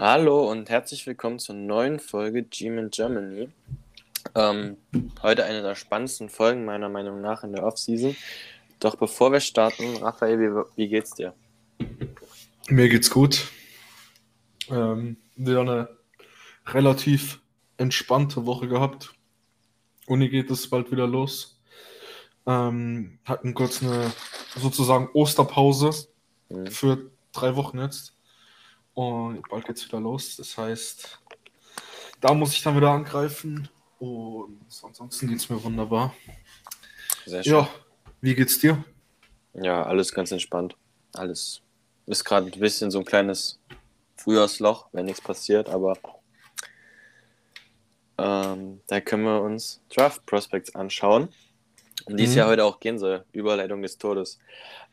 Hallo und herzlich willkommen zur neuen Folge Gym in Germany. Ähm, heute eine der spannendsten Folgen meiner Meinung nach in der Offseason. Doch bevor wir starten, Raphael, wie, wie geht's dir? Mir geht's gut. Ähm, wieder eine relativ entspannte Woche gehabt. Uni geht es bald wieder los. Ähm, hatten kurz eine sozusagen Osterpause mhm. für drei Wochen jetzt. Und bald geht's wieder los. Das heißt, da muss ich dann wieder angreifen. Und ansonsten geht's mir wunderbar. Sehr schön. Ja, wie geht's dir? Ja, alles ganz entspannt. Alles ist gerade ein bisschen so ein kleines Frühjahrsloch, wenn nichts passiert, aber ähm, da können wir uns Draft Prospects anschauen, um die es mhm. ja heute auch gehen soll. Überleitung des Todes.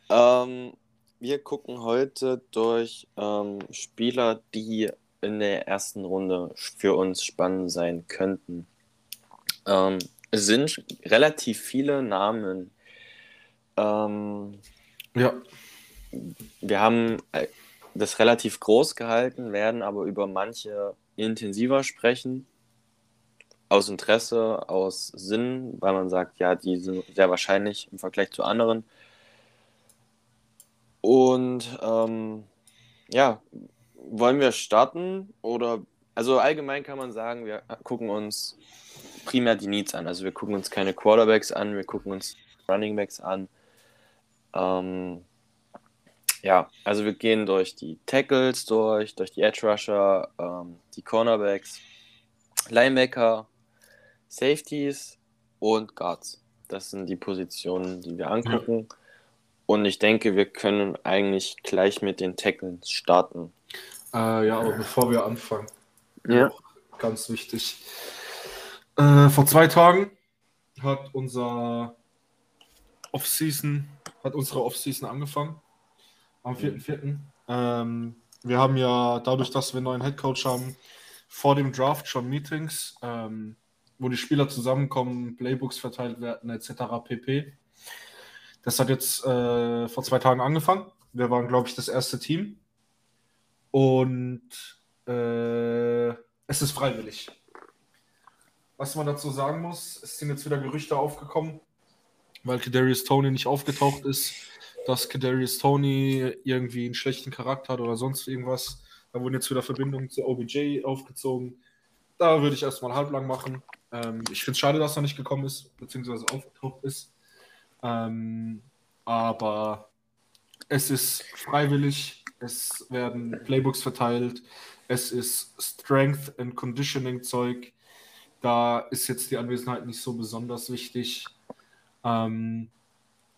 Ähm, wir gucken heute durch ähm, Spieler, die in der ersten Runde für uns spannend sein könnten. Ähm, es sind relativ viele Namen. Ähm, ja. Wir haben äh, das relativ groß gehalten, werden aber über manche intensiver sprechen aus Interesse, aus Sinn, weil man sagt, ja, die sind sehr wahrscheinlich im Vergleich zu anderen. Und ähm, ja, wollen wir starten oder also allgemein kann man sagen, wir gucken uns primär die Needs an. Also wir gucken uns keine Quarterbacks an, wir gucken uns Runningbacks an. Ähm, ja, also wir gehen durch die Tackles durch, durch die Edge Rusher, ähm, die Cornerbacks, Linebacker, Safeties und Guards. Das sind die Positionen, die wir angucken. Ja. Und ich denke, wir können eigentlich gleich mit den Tackles starten. Äh, ja, aber bevor wir anfangen, ja. ganz wichtig. Äh, vor zwei Tagen hat unser Offseason, hat unsere Offseason angefangen. Am 4.4. Mhm. Ähm, wir haben ja dadurch, dass wir einen neuen Headcoach haben, vor dem Draft schon Meetings. Ähm, wo die Spieler zusammenkommen, Playbooks verteilt werden, etc. pp. Das hat jetzt äh, vor zwei Tagen angefangen. Wir waren, glaube ich, das erste Team. Und äh, es ist freiwillig. Was man dazu sagen muss, es sind jetzt wieder Gerüchte aufgekommen, weil Kadarius Tony nicht aufgetaucht ist, dass Kadarius Tony irgendwie einen schlechten Charakter hat oder sonst irgendwas. Da wurden jetzt wieder Verbindungen zu OBJ aufgezogen. Da würde ich erstmal halblang machen. Ähm, ich finde es schade, dass er nicht gekommen ist, beziehungsweise aufgetaucht ist. Ähm, aber es ist freiwillig, es werden Playbooks verteilt, es ist Strength and Conditioning Zeug. Da ist jetzt die Anwesenheit nicht so besonders wichtig. Ähm,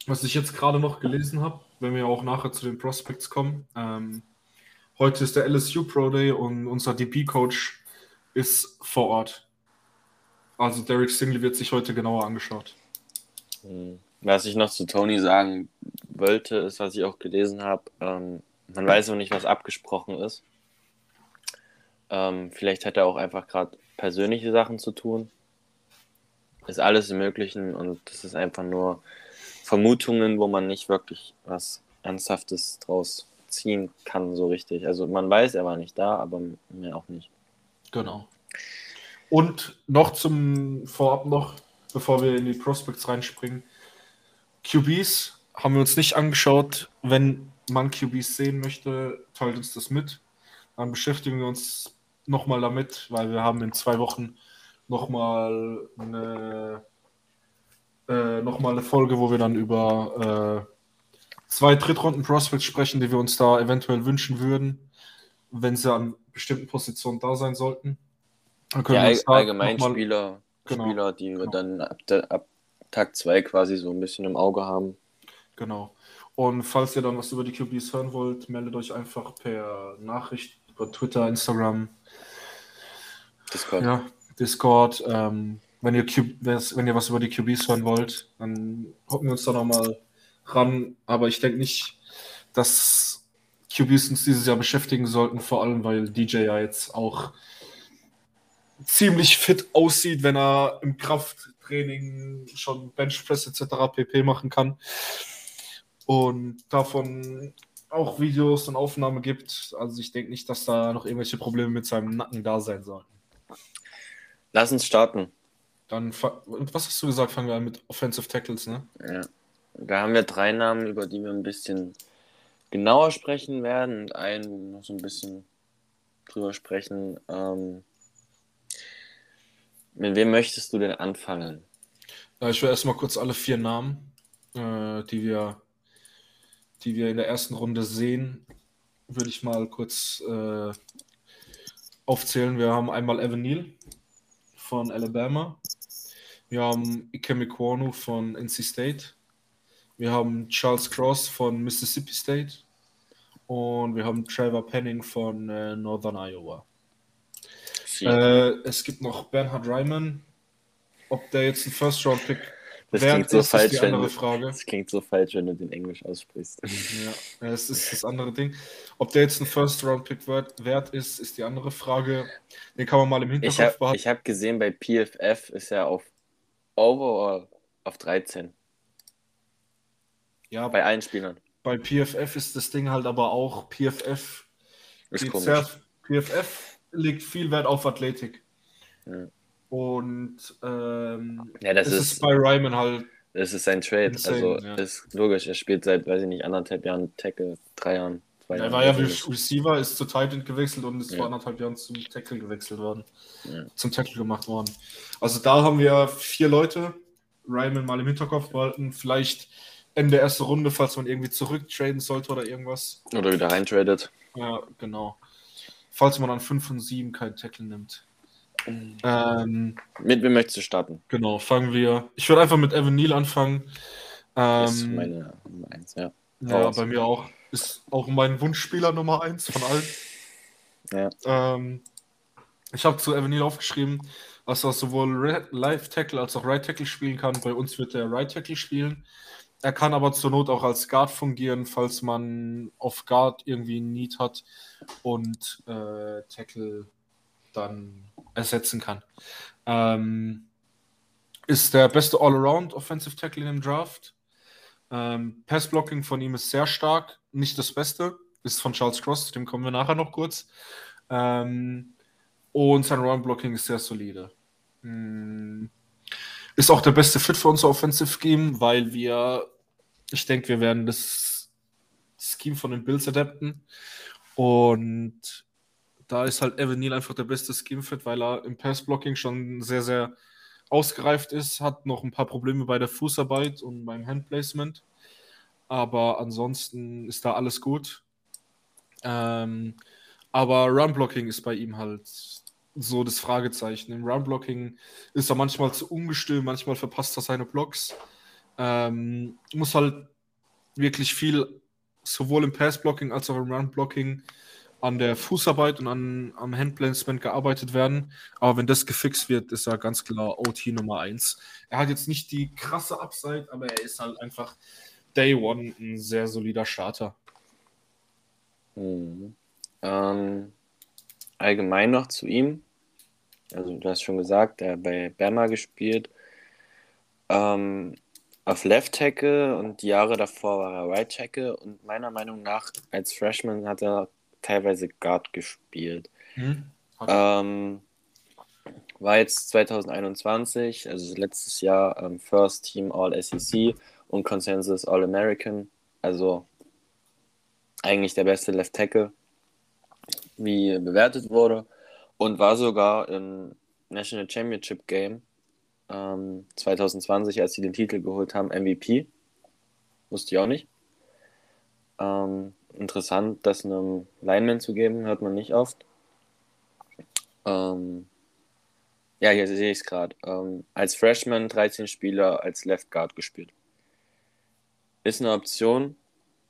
was ich jetzt gerade noch gelesen habe, wenn wir auch nachher zu den Prospects kommen, ähm, heute ist der LSU Pro Day und unser DP-Coach ist vor Ort. Also Derek Stingley wird sich heute genauer angeschaut. Hm. Was ich noch zu Tony sagen wollte, ist, was ich auch gelesen habe, ähm, man weiß noch nicht, was abgesprochen ist. Ähm, vielleicht hat er auch einfach gerade persönliche Sachen zu tun. Ist alles im Möglichen und das ist einfach nur Vermutungen, wo man nicht wirklich was Ernsthaftes draus ziehen kann, so richtig. Also man weiß, er war nicht da, aber mehr auch nicht. Genau. Und noch zum Vorab noch, bevor wir in die Prospects reinspringen. QBs haben wir uns nicht angeschaut. Wenn man QBs sehen möchte, teilt uns das mit. Dann beschäftigen wir uns nochmal damit, weil wir haben in zwei Wochen nochmal eine, äh, noch eine Folge, wo wir dann über äh, zwei Drittrunden-Prospects sprechen, die wir uns da eventuell wünschen würden, wenn sie an bestimmten Positionen da sein sollten. Ja, all, allgemein Spieler, genau, Spieler, die genau. wir dann ab, ab Tag 2 quasi so ein bisschen im Auge haben. Genau. Und falls ihr dann was über die QBs hören wollt, meldet euch einfach per Nachricht über Twitter, Instagram, Discord. Ja, Discord. Ähm, wenn, ihr Q wenn ihr was über die QBs hören wollt, dann hocken wir uns da nochmal ran. Aber ich denke nicht, dass QBs uns dieses Jahr beschäftigen sollten, vor allem weil DJ ja jetzt auch ziemlich fit aussieht, wenn er im Krafttraining schon Benchpress etc. pp machen kann. Und davon auch Videos und Aufnahmen gibt. Also ich denke nicht, dass da noch irgendwelche Probleme mit seinem Nacken da sein sollten. Lass uns starten. Dann, was hast du gesagt? Fangen wir an mit Offensive Tackles, ne? Ja. Da haben wir drei Namen, über die wir ein bisschen genauer sprechen werden und einen noch so ein bisschen drüber sprechen. Ähm, mit wem möchtest du denn anfangen? Ja, ich will erstmal kurz alle vier Namen, äh, die wir die wir in der ersten Runde sehen, würde ich mal kurz äh, aufzählen. Wir haben einmal Evan Neal von Alabama. Wir haben Ikemi Kwonu von NC State. Wir haben Charles Cross von Mississippi State. Und wir haben Trevor Penning von äh, Northern Iowa. Äh, es gibt noch Bernhard Reimann. Ob der jetzt ein First-Round-Pick das klingt so falsch, wenn du, Frage. Das klingt so falsch, wenn du den Englisch aussprichst. Ja, das ist das andere Ding. Ob der jetzt ein First-Round-Pick wert, wert, ist, ist die andere Frage. Den kann man mal im Hinterkopf ich hab, behalten. Ich habe gesehen, bei PFF ist er auf Overall auf 13. Ja, bei allen Spielern. Bei PFF ist das Ding halt aber auch, PFF, ist sehr, PFF legt viel Wert auf Athletik. Ja. Und ähm, ja, das, ist, ist, bei Ryman halt. Das ist sein Trade. Insane, also ja. ist logisch, er spielt seit, weiß ich nicht, anderthalb Jahren Tackle, drei Jahren. Zwei er war ja wie Receiver, ist zu Tight End gewechselt und ist vor anderthalb Jahren zum Tackle gewechselt worden. Zum Tackle gemacht worden. Also da haben wir vier Leute. Ryman mal im Hinterkopf behalten. Vielleicht Ende der ersten Runde, falls man irgendwie zurücktraden sollte oder irgendwas. Oder wieder reintradet. Ja, genau. Falls man an 5 und 7 keinen Tackle nimmt. Ähm, mit wem möchtest du starten? Genau, fangen wir. Ich würde einfach mit Evan Neal anfangen. Ähm, das ist meine Nummer 1, ja. Ja, bei mir auch. Ist auch mein Wunschspieler Nummer 1 von allen. Ja. Ähm, ich habe zu Evan Neal aufgeschrieben, dass er sowohl Live Tackle als auch Right Tackle spielen kann. Bei uns wird er Right Tackle spielen. Er kann aber zur Not auch als Guard fungieren, falls man auf Guard irgendwie ein Need hat und äh, Tackle dann ersetzen kann. Ähm, ist der beste All-Around Offensive Tackle in dem Draft. Ähm, Pass-Blocking von ihm ist sehr stark, nicht das Beste, ist von Charles Cross, dem kommen wir nachher noch kurz. Ähm, und sein Run-Blocking ist sehr solide. Mhm. Ist auch der beste Fit für unser Offensive Game, weil wir, ich denke, wir werden das Scheme von den Bills adapten. Und da ist halt Evan Neal einfach der beste Scheme-Fit, weil er im Pass-Blocking schon sehr, sehr ausgereift ist, hat noch ein paar Probleme bei der Fußarbeit und beim Handplacement. Aber ansonsten ist da alles gut. Ähm, aber Run-Blocking ist bei ihm halt so das Fragezeichen. Im Run-Blocking ist er manchmal zu ungestüm, manchmal verpasst er seine Blocks. Ähm, muss halt wirklich viel, sowohl im Pass-Blocking als auch im Run-Blocking, an der Fußarbeit und an, am Handplacement gearbeitet werden. Aber wenn das gefixt wird, ist er ganz klar OT Nummer 1. Er hat jetzt nicht die krasse Upside, aber er ist halt einfach Day One ein sehr solider Starter. Mhm. Ähm, allgemein noch zu ihm. Also du hast schon gesagt, er hat bei Berma gespielt. Ähm, auf Left Tackle und die Jahre davor war er Right Tackle und meiner Meinung nach als Freshman hat er teilweise Guard gespielt. Hm, ähm, war jetzt 2021, also letztes Jahr ähm, First Team All SEC und Consensus All American. Also eigentlich der beste Left Tackle, wie bewertet wurde. Und war sogar im National Championship Game ähm, 2020, als sie den Titel geholt haben, MVP. Wusste ich auch nicht. Ähm, interessant, das einem Lineman zu geben, hört man nicht oft. Ähm, ja, hier sehe ich es gerade. Ähm, als Freshman 13 Spieler als Left Guard gespielt. Ist eine Option,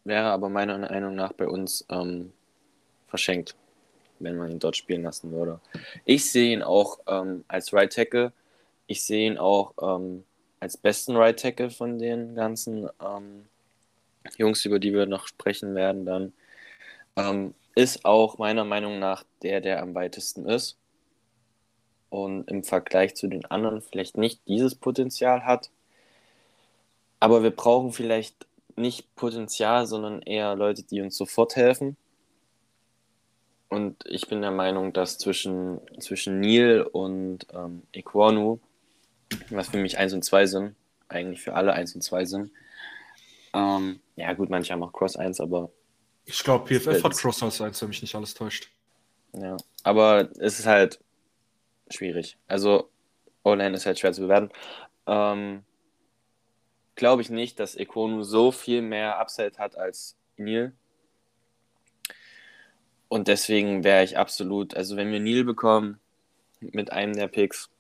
wäre aber meiner Meinung nach bei uns ähm, verschenkt, wenn man ihn dort spielen lassen würde. Ich sehe ihn auch ähm, als Right Tackle. Ich sehe ihn auch ähm, als besten Right Tackle von den ganzen ähm, Jungs, über die wir noch sprechen werden, dann ähm, ist auch meiner Meinung nach der, der am weitesten ist. Und im Vergleich zu den anderen vielleicht nicht dieses Potenzial hat. Aber wir brauchen vielleicht nicht Potenzial, sondern eher Leute, die uns sofort helfen. Und ich bin der Meinung, dass zwischen, zwischen Neil und ähm, Equanu, was für mich 1 und 2 sind, eigentlich für alle 1 und 2 sind. Ähm, ja, gut, manche haben auch Cross 1, aber. Ich glaube, PFF hat Cross als 1, wenn mich nicht alles täuscht. Ja, aber es ist halt schwierig. Also, O-Line ist halt schwer zu bewerten. Ähm, glaube ich nicht, dass Ekonu so viel mehr Upside hat als Neil. Und deswegen wäre ich absolut, also wenn wir Neil bekommen mit einem der Picks,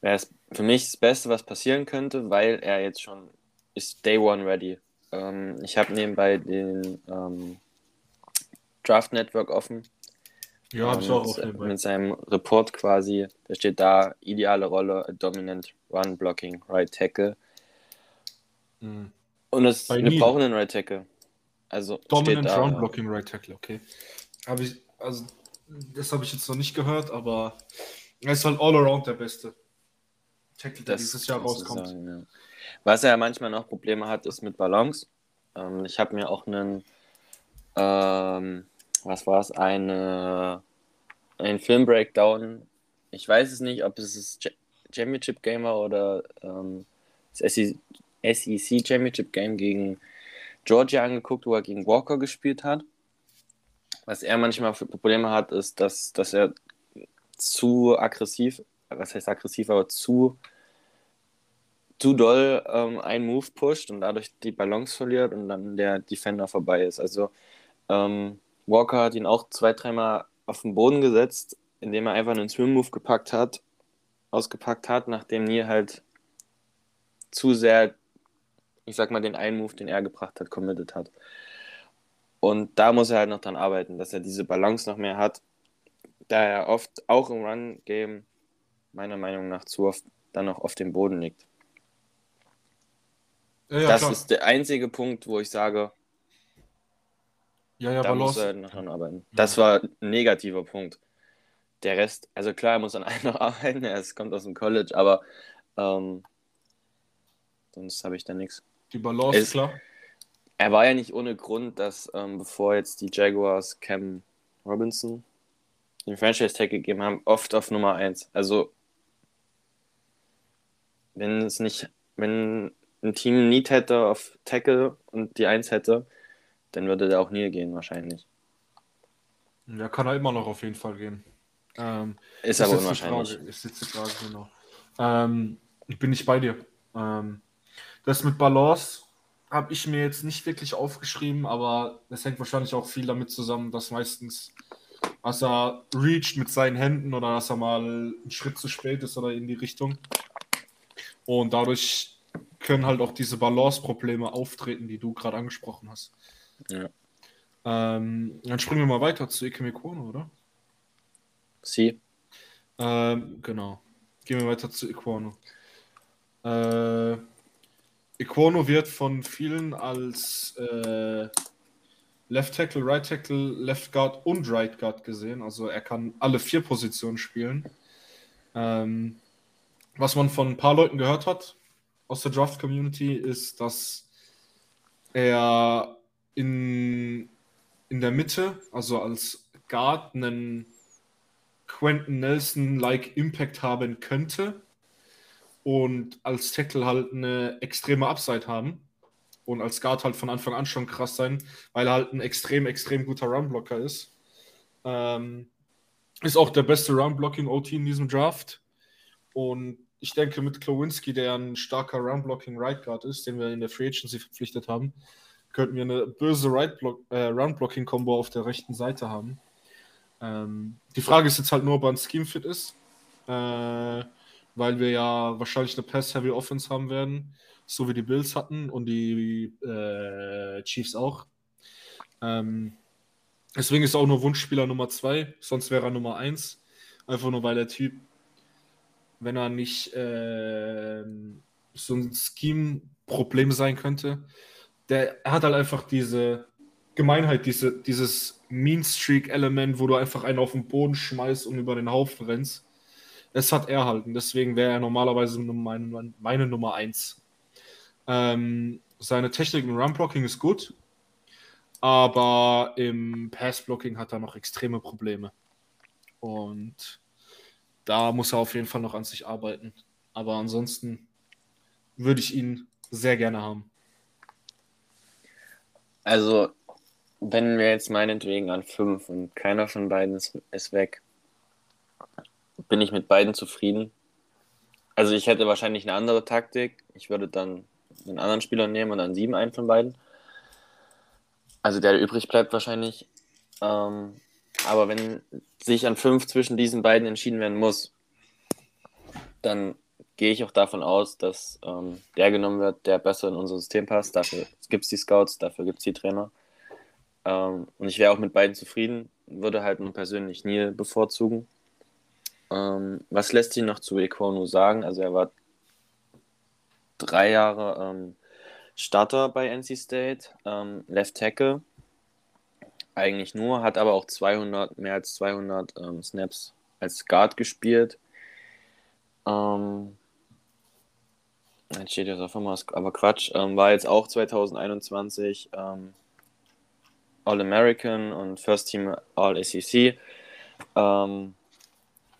wäre es für mich das Beste, was passieren könnte, weil er jetzt schon ist Day One ready. Ähm, ich habe nebenbei den ähm, Draft Network offen. Ja, habe ich auch mit, mit seinem Report quasi, da steht da ideale Rolle, Dominant Run Blocking, Right Tackle. Mhm. Und es, wir Neil. brauchen einen Right Tackle. Also Dominant da, Run Blocking Right Tackle, okay. Habe ich, also das habe ich jetzt noch nicht gehört, aber er ist halt all around der beste Tackle, der das dieses Jahr rauskommt. Sagen, ja. Was er manchmal noch Probleme hat, ist mit Balance. Ähm, ich habe mir auch einen, ähm, was war es, eine, ein Film-Breakdown. Ich weiß es nicht, ob es das Championship Game war oder ähm, das SEC Championship Game gegen Georgia angeguckt, wo er gegen Walker gespielt hat. Was er manchmal für Probleme hat, ist, dass, dass er zu aggressiv, was heißt aggressiv, aber zu, zu doll ähm, einen Move pusht und dadurch die Balance verliert und dann der Defender vorbei ist. Also ähm, Walker hat ihn auch zwei, dreimal auf den Boden gesetzt, indem er einfach einen Swim-Move gepackt hat, ausgepackt hat, nachdem Nier halt zu sehr ich sag mal, den einen Move, den er gebracht hat, committed hat. Und da muss er halt noch dran arbeiten, dass er diese Balance noch mehr hat, da er oft auch im Run-Game meiner Meinung nach zu oft dann noch auf dem Boden liegt. Ja, ja, das klar. ist der einzige Punkt, wo ich sage, ja, ja, da Balance. muss er halt noch dran arbeiten. Das war ein negativer Punkt. Der Rest, also klar, er muss an einem noch arbeiten, er kommt aus dem College, aber ähm, sonst habe ich da nichts. Die Balance, es, klar. Er war ja nicht ohne Grund, dass ähm, bevor jetzt die Jaguars Cam Robinson den Franchise-Tag gegeben haben, oft auf Nummer 1. Also, wenn es nicht, wenn ein Team Need hätte auf Tackle und die 1 hätte, dann würde der auch nie gehen, wahrscheinlich. Ja, kann er immer noch auf jeden Fall gehen. Ähm, ist, ist aber unwahrscheinlich. Ist jetzt die Frage, genau. Ähm, ich bin nicht bei dir. Ähm, das mit Balance habe ich mir jetzt nicht wirklich aufgeschrieben, aber das hängt wahrscheinlich auch viel damit zusammen, dass meistens, dass er reacht mit seinen Händen oder dass er mal einen Schritt zu spät ist oder in die Richtung. Und dadurch können halt auch diese Balance-Probleme auftreten, die du gerade angesprochen hast. Ja. Ähm, dann springen wir mal weiter zu Ikeme Kono, oder? Sie. Ähm, genau. Gehen wir weiter zu Equano. Äh, Equono wird von vielen als äh, Left Tackle, Right Tackle, Left Guard und Right Guard gesehen. Also er kann alle vier Positionen spielen. Ähm, was man von ein paar Leuten gehört hat aus der Draft Community ist, dass er in, in der Mitte, also als Guard, einen Quentin Nelson-like Impact haben könnte und als Tackle halt eine extreme Upside haben und als Guard halt von Anfang an schon krass sein, weil er halt ein extrem, extrem guter Runblocker ist. Ähm, ist auch der beste Runblocking-OT in diesem Draft. Und ich denke, mit Klowinski, der ein starker Runblocking Right Guard ist, den wir in der Free Agency verpflichtet haben, könnten wir eine böse right äh, Runblocking-Kombo auf der rechten Seite haben. Ähm, die Frage ist jetzt halt nur, ob er ein Scheme-Fit ist. Äh, weil wir ja wahrscheinlich eine Pass-Heavy Offense haben werden, so wie die Bills hatten und die äh, Chiefs auch. Ähm, deswegen ist auch nur Wunschspieler Nummer 2, sonst wäre er Nummer 1. Einfach nur, weil der Typ, wenn er nicht äh, so ein Scheme-Problem sein könnte, der hat halt einfach diese Gemeinheit, diese, dieses Mean-Streak-Element, wo du einfach einen auf den Boden schmeißt und über den Haufen rennst. Es hat er halt. Und deswegen wäre er normalerweise meine, meine Nummer 1. Ähm, seine Technik im Run-Blocking ist gut, aber im Pass-Blocking hat er noch extreme Probleme. Und da muss er auf jeden Fall noch an sich arbeiten. Aber ansonsten würde ich ihn sehr gerne haben. Also, wenn wir jetzt meinetwegen an fünf und keiner von beiden ist, ist weg, bin ich mit beiden zufrieden. Also ich hätte wahrscheinlich eine andere Taktik. Ich würde dann einen anderen Spieler nehmen und dann sieben einen von beiden. Also der, der übrig bleibt wahrscheinlich. Ähm, aber wenn sich an fünf zwischen diesen beiden entschieden werden muss, dann gehe ich auch davon aus, dass ähm, der genommen wird, der besser in unser System passt. Dafür gibt es die Scouts, dafür gibt es die Trainer. Ähm, und ich wäre auch mit beiden zufrieden, würde halt nur persönlich Neil bevorzugen. Ähm, was lässt sich noch zu Equonu sagen? Also er war drei Jahre ähm, Starter bei NC State, ähm, Left Tackle. Eigentlich nur, hat aber auch 200, mehr als 200 ähm, Snaps als Guard gespielt. Ähm, jetzt steht jetzt auf einmal, aber Quatsch. Ähm, war jetzt auch 2021 ähm, All-American und First Team All-ACC. Ähm,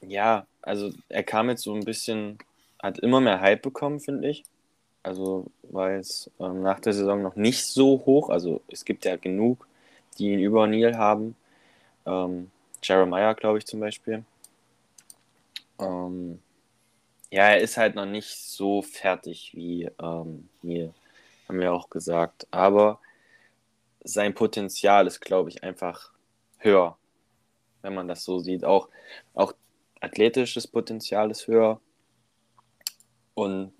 ja, also er kam jetzt so ein bisschen, hat immer mehr Hype bekommen, finde ich. Also war jetzt ähm, nach der Saison noch nicht so hoch. Also es gibt ja genug, die ihn über Neil haben. Ähm, Jeremiah, glaube ich, zum Beispiel. Ähm, ja, er ist halt noch nicht so fertig wie ähm, Neil, haben wir auch gesagt. Aber sein Potenzial ist, glaube ich, einfach höher, wenn man das so sieht. Auch, auch athletisches Potenzial ist höher. Und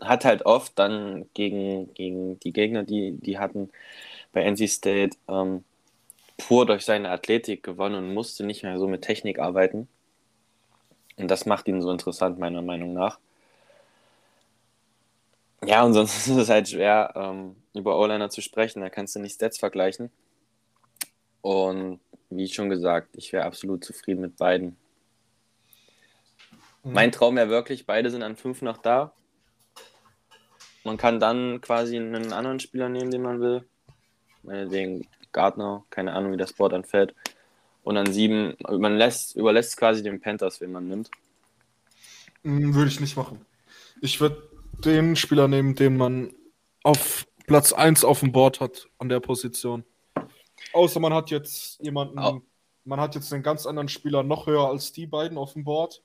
hat halt oft dann gegen, gegen die Gegner, die die hatten bei NC State, ähm, pur durch seine Athletik gewonnen und musste nicht mehr so mit Technik arbeiten. Und das macht ihn so interessant, meiner Meinung nach. Ja, und sonst ist es halt schwer, ähm, über O-Liner zu sprechen. Da kannst du nicht Stats vergleichen. Und wie schon gesagt, ich wäre absolut zufrieden mit beiden. Mhm. Mein Traum wäre wirklich, beide sind an fünf noch da. Man kann dann quasi einen anderen Spieler nehmen, den man will. Meinetwegen Gardner, keine Ahnung, wie das Board anfällt. Und an sieben, man lässt, überlässt quasi den Panthers, wen man nimmt. Hm, würde ich nicht machen. Ich würde den Spieler nehmen, den man auf Platz 1 auf dem Board hat, an der Position. Außer man hat jetzt jemanden, oh. man hat jetzt einen ganz anderen Spieler noch höher als die beiden auf dem Board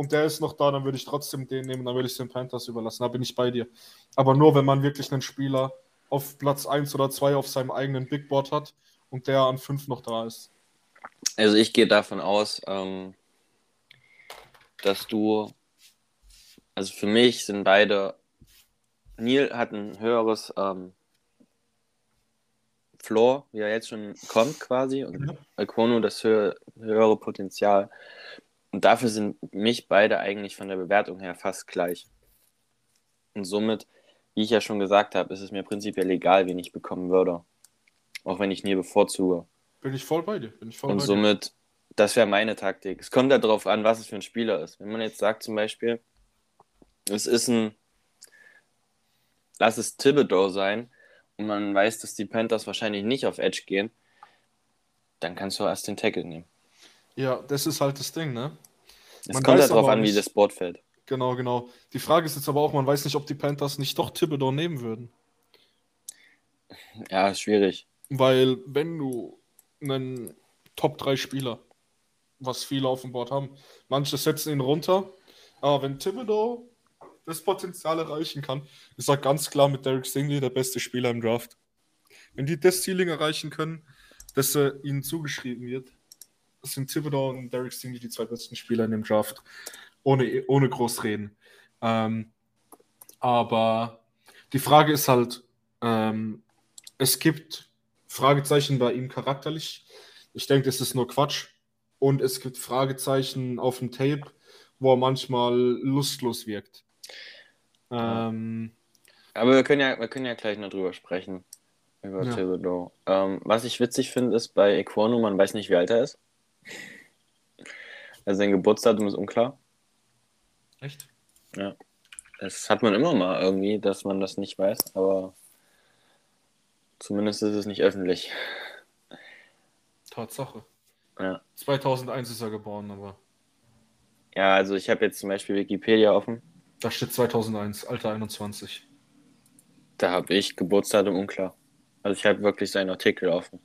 und der ist noch da, dann würde ich trotzdem den nehmen, dann würde ich es den Panthers überlassen. Da bin ich bei dir. Aber nur, wenn man wirklich einen Spieler auf Platz 1 oder 2 auf seinem eigenen Big Board hat und der an 5 noch da ist. Also ich gehe davon aus, ähm, dass du, also für mich sind beide, Neil hat ein höheres ähm, Floor, wie er jetzt schon kommt quasi, und ja. Alcono das höhere, höhere Potenzial. Und dafür sind mich beide eigentlich von der Bewertung her fast gleich. Und somit, wie ich ja schon gesagt habe, ist es mir prinzipiell egal, wen ich bekommen würde. Auch wenn ich nie bevorzuge. Bin ich voll bei dir. Bin ich voll Und somit, das wäre meine Taktik. Es kommt ja darauf an, was es für ein Spieler ist. Wenn man jetzt sagt zum Beispiel, es ist ein, lass es Thibodeau sein und man weiß, dass die Panthers wahrscheinlich nicht auf Edge gehen, dann kannst du erst den Tackle nehmen. Ja, das ist halt das Ding, ne? Es man kommt halt darauf an, wie das Board fällt. Genau, genau. Die Frage ist jetzt aber auch, man weiß nicht, ob die Panthers nicht doch Thibodeau nehmen würden. Ja, schwierig. Weil, wenn du einen Top-3-Spieler, was viele auf dem Board haben, manche setzen ihn runter, aber wenn Thibodeau das Potenzial erreichen kann, ist er ganz klar mit Derek Stingley der beste Spieler im Draft. Wenn die das Ceiling erreichen können, dass er ihnen zugeschrieben wird, sind Thibodeau und Derek Stingley die zwei besten Spieler in dem Draft. Ohne, ohne groß reden. Ähm, aber die Frage ist halt, ähm, es gibt Fragezeichen bei ihm charakterlich. Ich denke, das ist nur Quatsch. Und es gibt Fragezeichen auf dem Tape, wo er manchmal lustlos wirkt. Ähm, aber wir können, ja, wir können ja gleich noch drüber sprechen. Über ja. Thibodeau. Ähm, was ich witzig finde, ist bei Equano, man weiß nicht, wie alt er ist. Also sein Geburtsdatum ist unklar. Echt? Ja. Das hat man immer mal irgendwie, dass man das nicht weiß, aber zumindest ist es nicht öffentlich. Tatsache. Ja. 2001 ist er geboren, aber. Ja, also ich habe jetzt zum Beispiel Wikipedia offen. Da steht 2001, Alter 21. Da habe ich Geburtsdatum unklar. Also ich habe wirklich seinen Artikel offen.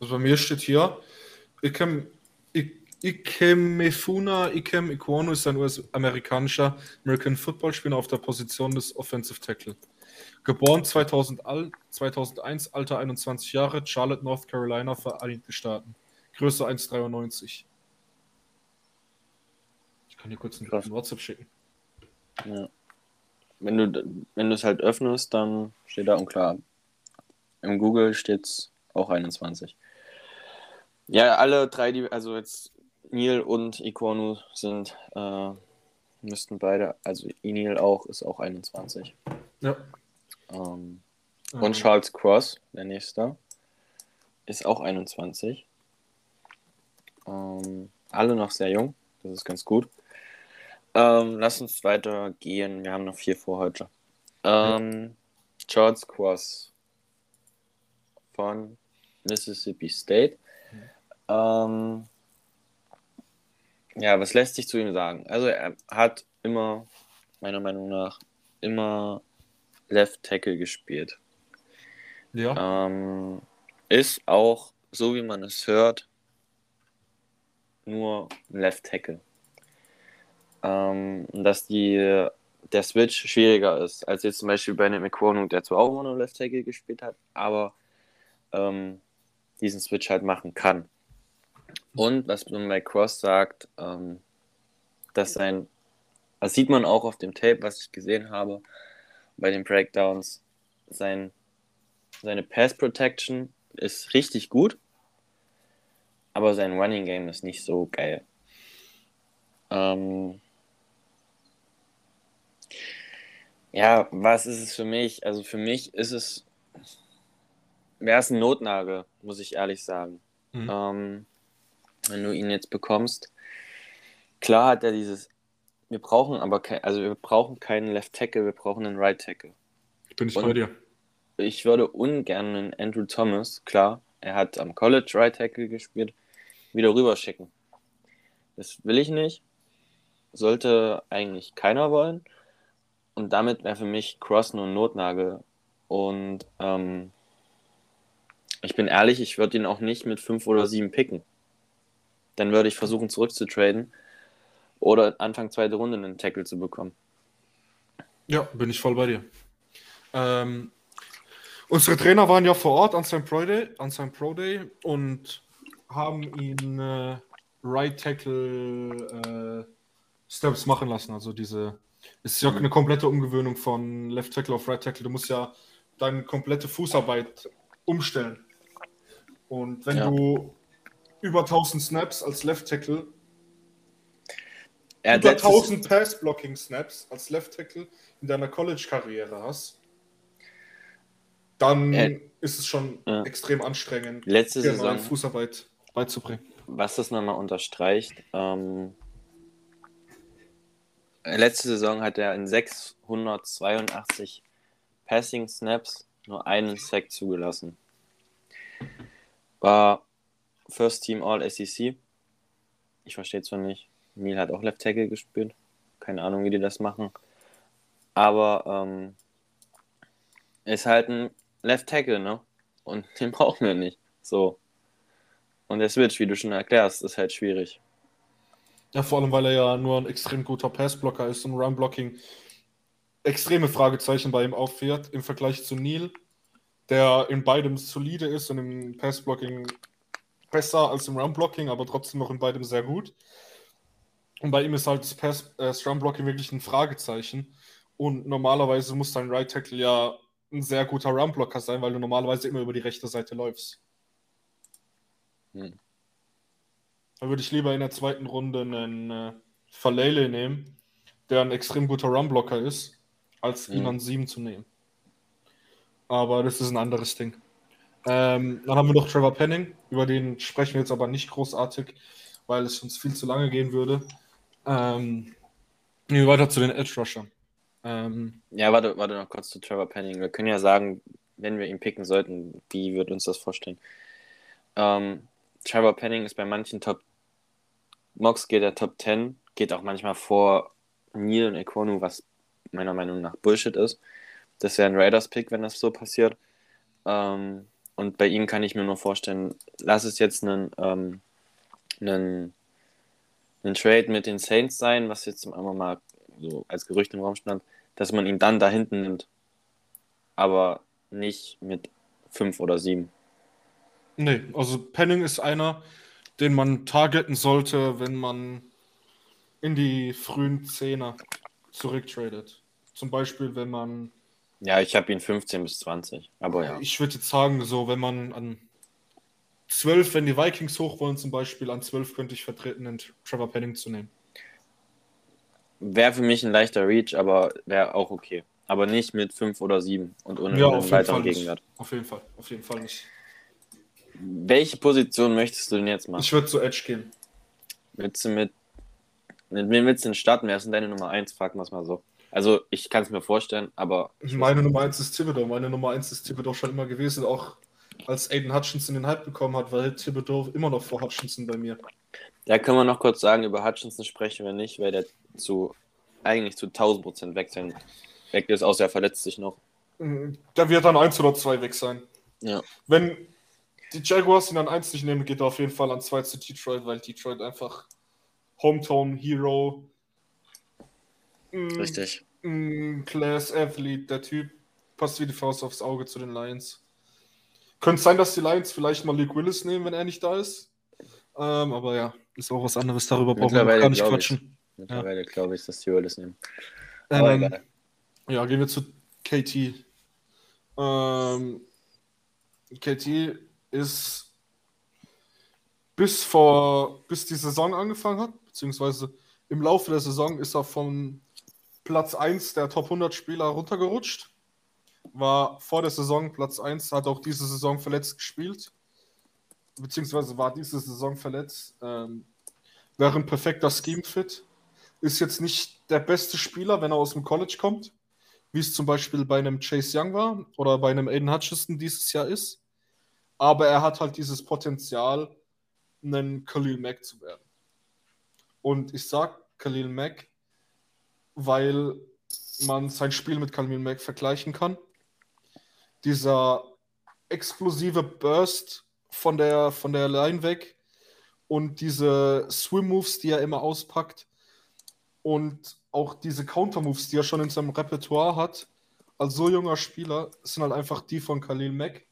Also bei mir steht hier, Ikem, Ikemefuna Ikem Ikwonu ist ein US-amerikanischer American Football-Spieler auf der Position des Offensive Tackle. Geboren 2000, 2001, Alter 21 Jahre, Charlotte, North Carolina, Vereinigte Staaten. Größe 1,93. Ich kann dir kurz einen Krass. WhatsApp schicken. Ja. Wenn du wenn es halt öffnest, dann steht da unklar. Im Google steht es auch 21. Ja, alle drei, die, also jetzt Neil und Iquonu sind, äh, müssten beide, also Neil auch, ist auch 21. Ja. Ähm, mhm. Und Charles Cross, der nächste, ist auch 21. Ähm, alle noch sehr jung, das ist ganz gut. Ähm, lass uns weitergehen, wir haben noch vier vor heute. Ähm, Charles Cross von Mississippi State. Ähm, ja, was lässt sich zu ihm sagen? Also er hat immer, meiner Meinung nach, immer Left Tackle gespielt. Ja. Ähm, ist auch, so wie man es hört, nur Left Tackle. Ähm, dass die, der Switch schwieriger ist, als jetzt zum Beispiel bei einem McCormick, der zwar auch immer nur Left Tackle gespielt hat, aber ähm, diesen Switch halt machen kann. Und was man bei Cross sagt, ähm, dass sein, das sieht man auch auf dem Tape, was ich gesehen habe, bei den Breakdowns, sein, seine Pass Protection ist richtig gut, aber sein Running Game ist nicht so geil. Ähm, ja, was ist es für mich? Also für mich ist es, wäre es ein Notnagel, muss ich ehrlich sagen. Mhm. Ähm, wenn du ihn jetzt bekommst. Klar hat er dieses, wir brauchen aber kein, also wir brauchen keinen Left Tackle, wir brauchen einen Right Tackle. Bin ich bei dir. Ich würde ungern einen Andrew Thomas, klar, er hat am College Right Tackle gespielt, wieder rüberschicken. Das will ich nicht. Sollte eigentlich keiner wollen. Und damit wäre für mich Cross nur ein Notnagel. Und ähm, ich bin ehrlich, ich würde ihn auch nicht mit fünf oder sieben picken. Dann würde ich versuchen zurückzutraden oder Anfang zweite Runde einen Tackle zu bekommen. Ja, bin ich voll bei dir. Ähm, unsere Trainer waren ja vor Ort an seinem Pro Day, an seinem Pro Day und haben ihn äh, Right Tackle äh, Steps machen lassen. Also diese, es ist ja eine komplette Umgewöhnung von Left Tackle auf Right Tackle. Du musst ja deine komplette Fußarbeit umstellen. Und wenn ja. du über 1000 Snaps als Left Tackle über 1000 Pass-Blocking-Snaps als Left Tackle in deiner College-Karriere hast, dann er, ist es schon ja. extrem anstrengend, letzte Saison Fußarbeit beizubringen. Was das nochmal unterstreicht, ähm, letzte Saison hat er in 682 Passing Snaps nur einen Sack zugelassen. War First Team All SEC. Ich verstehe zwar nicht. Neil hat auch Left Tackle gespielt. Keine Ahnung, wie die das machen. Aber ähm, ist halt ein Left Tackle, ne? Und den brauchen wir nicht. So. Und der Switch, wie du schon erklärst, ist halt schwierig. Ja, vor allem, weil er ja nur ein extrem guter Passblocker ist und Run-Blocking extreme Fragezeichen bei ihm aufführt im Vergleich zu Neil, der in beidem solide ist und im Passblocking besser als im Run-Blocking, aber trotzdem noch in beidem sehr gut. Und bei ihm ist halt das, Pass, äh, das Run-Blocking wirklich ein Fragezeichen. Und normalerweise muss dein Right Tackle ja ein sehr guter Run-Blocker sein, weil du normalerweise immer über die rechte Seite läufst. Hm. Da würde ich lieber in der zweiten Runde einen äh, Falele nehmen, der ein extrem guter Run-Blocker ist, als ihn hm. an 7 zu nehmen. Aber das ist ein anderes Ding. Ähm, dann haben wir noch Trevor Penning, über den sprechen wir jetzt aber nicht großartig, weil es uns viel zu lange gehen würde. Ähm, weiter zu den Edge Rushern. Ähm, ja, warte, warte noch kurz zu Trevor Penning. Wir können ja sagen, wenn wir ihn picken sollten, wie wird uns das vorstellen? Ähm, Trevor Penning ist bei manchen Top Mox geht der Top 10, geht auch manchmal vor Neil und Equonu, was meiner Meinung nach Bullshit ist. Das wäre ein Raiders-Pick, wenn das so passiert. Ähm, und bei ihm kann ich mir nur vorstellen, lass es jetzt einen, ähm, einen, einen Trade mit den Saints sein, was jetzt einmal mal so als Gerücht im Raum stand, dass man ihn dann da hinten nimmt. Aber nicht mit fünf oder sieben. Nee, also Penning ist einer, den man targeten sollte, wenn man in die frühen Zehner zurücktradet. Zum Beispiel, wenn man. Ja, ich habe ihn 15 bis 20, aber ja. Ich würde jetzt sagen, so, wenn man an 12, wenn die Vikings hoch wollen, zum Beispiel, an 12 könnte ich vertreten, den Trevor Penning zu nehmen. Wäre für mich ein leichter Reach, aber wäre auch okay. Aber nicht mit 5 oder 7 und ohne ja, einen weiteren Gegenwert. Auf jeden Fall, auf jeden Fall nicht. Welche Position möchtest du denn jetzt machen? Ich würde zu Edge gehen. Willst du mit. Mit wem willst du denn starten? Wer ist denn deine Nummer 1? Fragen wir es mal so. Also, ich kann es mir vorstellen, aber. Meine Nummer 1 ist Thibodeau. Meine Nummer 1 ist Thibodeau schon immer gewesen, auch als Aiden Hutchinson den Hype bekommen hat, weil Thibodeau immer noch vor Hutchinson bei mir. Da können wir noch kurz sagen, über Hutchinson sprechen wir nicht, weil der zu eigentlich zu 1000 Prozent weg sein weg ist, außer er verletzt sich noch. Der wird dann 1 oder 2 weg sein. Ja. Wenn die Jaguars ihn an 1 nicht nehmen, geht er auf jeden Fall an 2 zu Detroit, weil Detroit einfach Hometown Hero. Mm, Richtig. Mm, Class Athlete, der Typ passt wie die Faust aufs Auge zu den Lions. Könnte sein, dass die Lions vielleicht mal Luke Willis nehmen, wenn er nicht da ist. Ähm, aber ja, ist auch was anderes. Darüber brauchen wir gar nicht quatschen. Ich. Mittlerweile ja. glaube ich, dass die Willis nehmen. Ähm, ja, gehen wir zu KT. Ähm, KT ist bis vor, bis die Saison angefangen hat, beziehungsweise im Laufe der Saison ist er von Platz 1 der Top 100 Spieler runtergerutscht. War vor der Saison Platz 1, hat auch diese Saison verletzt gespielt. Beziehungsweise war diese Saison verletzt. Ähm, wäre ein perfekter Scheme-Fit. Ist jetzt nicht der beste Spieler, wenn er aus dem College kommt, wie es zum Beispiel bei einem Chase Young war oder bei einem Aiden Hutchison dieses Jahr ist aber er hat halt dieses Potenzial, einen Khalil Mack zu werden. Und ich sag Khalil Mack, weil man sein Spiel mit Khalil Mack vergleichen kann. Dieser explosive Burst von der, von der Line weg und diese Swim Moves, die er immer auspackt und auch diese Counter Moves, die er schon in seinem Repertoire hat, als so junger Spieler, sind halt einfach die von Khalil Mack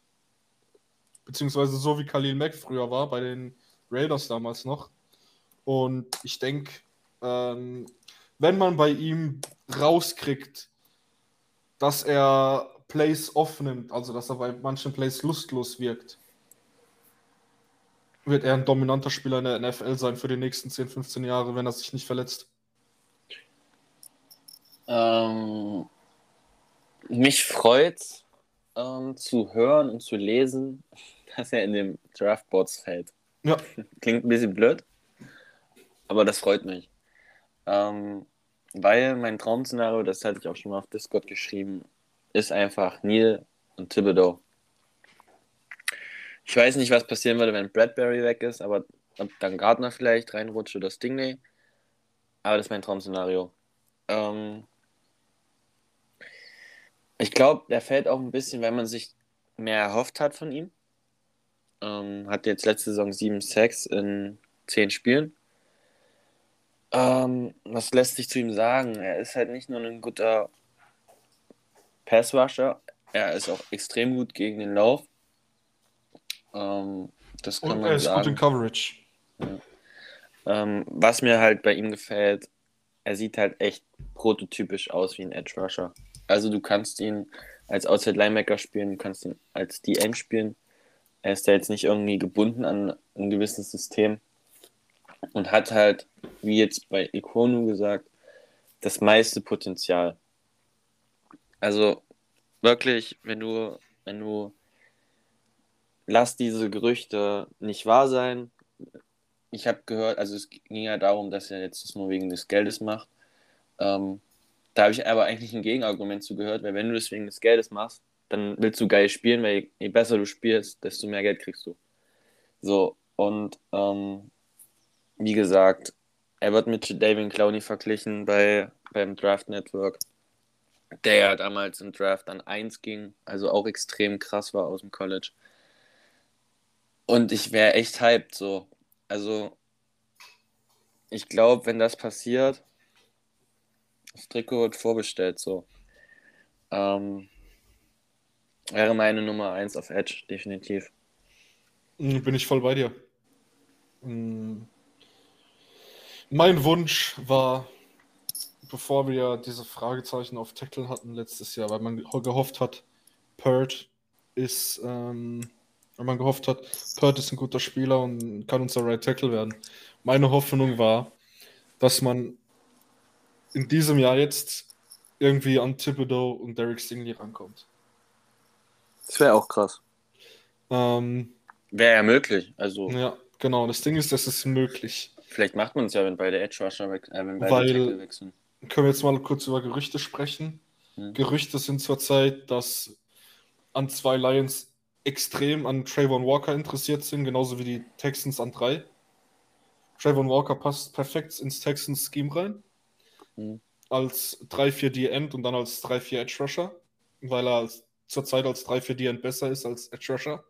beziehungsweise so wie Khalil Mack früher war, bei den Raiders damals noch. Und ich denke, ähm, wenn man bei ihm rauskriegt, dass er Plays aufnimmt, also dass er bei manchen Plays lustlos wirkt, wird er ein dominanter Spieler in der NFL sein für die nächsten 10, 15 Jahre, wenn er sich nicht verletzt. Ähm, mich freut ähm, zu hören und zu lesen, dass er in dem Draftboards fällt. Ja. Klingt ein bisschen blöd, aber das freut mich. Ähm, weil mein Traum-Szenario, das hatte ich auch schon mal auf Discord geschrieben, ist einfach Neil und Thibodeau. Ich weiß nicht, was passieren würde, wenn Bradbury weg ist, aber dann Gardner vielleicht reinrutscht oder Stingley. Aber das ist mein Traum-Szenario. Ähm, ich glaube, der fällt auch ein bisschen, weil man sich mehr erhofft hat von ihm. Ähm, hat jetzt letzte Saison sieben Sacks in zehn Spielen. Ähm, was lässt sich zu ihm sagen? Er ist halt nicht nur ein guter Passwasher, er ist auch extrem gut gegen den Lauf. Ähm, das kann Und man er ist sagen. gut in Coverage. Ja. Ähm, was mir halt bei ihm gefällt, er sieht halt echt prototypisch aus wie ein Edge Rusher. Also du kannst ihn als Outside Linebacker spielen, du kannst ihn als DM spielen. Er ist ja jetzt nicht irgendwie gebunden an ein gewisses System und hat halt, wie jetzt bei Ikonu gesagt, das meiste Potenzial. Also wirklich, wenn du, wenn du lass diese Gerüchte nicht wahr sein, ich habe gehört, also es ging ja darum, dass er jetzt das nur wegen des Geldes macht. Ähm, da habe ich aber eigentlich ein Gegenargument zugehört, weil wenn du das wegen des Geldes machst, dann willst du geil spielen, weil je, je besser du spielst, desto mehr Geld kriegst du. So, und ähm, wie gesagt, er wird mit David Clowney verglichen bei, beim Draft Network, der ja damals im Draft an 1 ging, also auch extrem krass war aus dem College. Und ich wäre echt hyped so. Also, ich glaube, wenn das passiert, das Trikot wird vorbestellt so. Ähm, wäre meine Nummer 1 auf Edge, definitiv. Hm, bin ich voll bei dir. Hm. Mein Wunsch war, bevor wir diese Fragezeichen auf Tackle hatten letztes Jahr, weil man gehofft hat, Pert ist, ähm, weil man gehofft hat, Pert ist ein guter Spieler und kann unser Right Tackle werden. Meine Hoffnung war, dass man in diesem Jahr jetzt irgendwie an Thibodeau und Derek Stingley rankommt. Das wäre auch krass. Ähm, wäre ja möglich. Also. Ja, genau. Das Ding ist, das ist möglich. Vielleicht macht man es ja, wenn beide Edge Rusher äh, wenn beide Weil, wechseln. Können wir jetzt mal kurz über Gerüchte sprechen? Hm. Gerüchte sind zurzeit, dass an zwei Lions extrem an Trayvon Walker interessiert sind, genauso wie die Texans an drei. Trayvon Walker passt perfekt ins Texans-Scheme rein. Hm. Als 3-4D End und dann als 3-4 Edge Rusher, weil er zurzeit als 3-4D End besser ist als Edge Rusher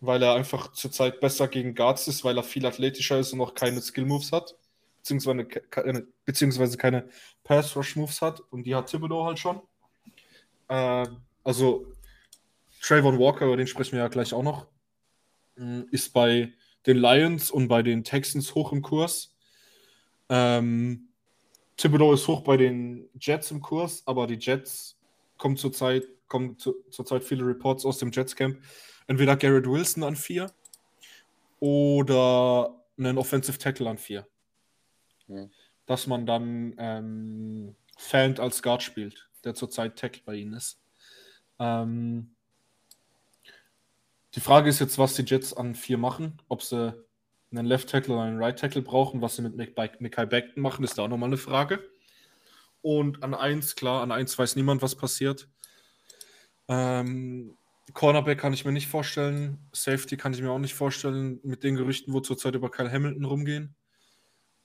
weil er einfach zurzeit besser gegen Guards ist, weil er viel athletischer ist und noch keine Skill-Moves hat, beziehungsweise keine, beziehungsweise keine Pass-Rush-Moves hat und die hat Thibodeau halt schon. Äh, also Trayvon Walker, über den sprechen wir ja gleich auch noch, mm, ist bei den Lions und bei den Texans hoch im Kurs. Ähm, Thibodeau ist hoch bei den Jets im Kurs, aber die Jets kommen zurzeit kommen zu, zurzeit viele Reports aus dem Jets Camp, entweder Garrett Wilson an 4 oder einen Offensive Tackle an 4. Mhm. Dass man dann ähm, Fant als Guard spielt, der zurzeit Tackle bei ihnen ist. Ähm, die Frage ist jetzt, was die Jets an 4 machen. Ob sie einen Left Tackle oder einen Right Tackle brauchen. Was sie mit Mikai Beckton machen, ist da auch nochmal eine Frage. Und an 1, klar, an 1 weiß niemand, was passiert. Ähm, Cornerback kann ich mir nicht vorstellen. Safety kann ich mir auch nicht vorstellen, mit den Gerüchten, wo zurzeit über Kyle Hamilton rumgehen.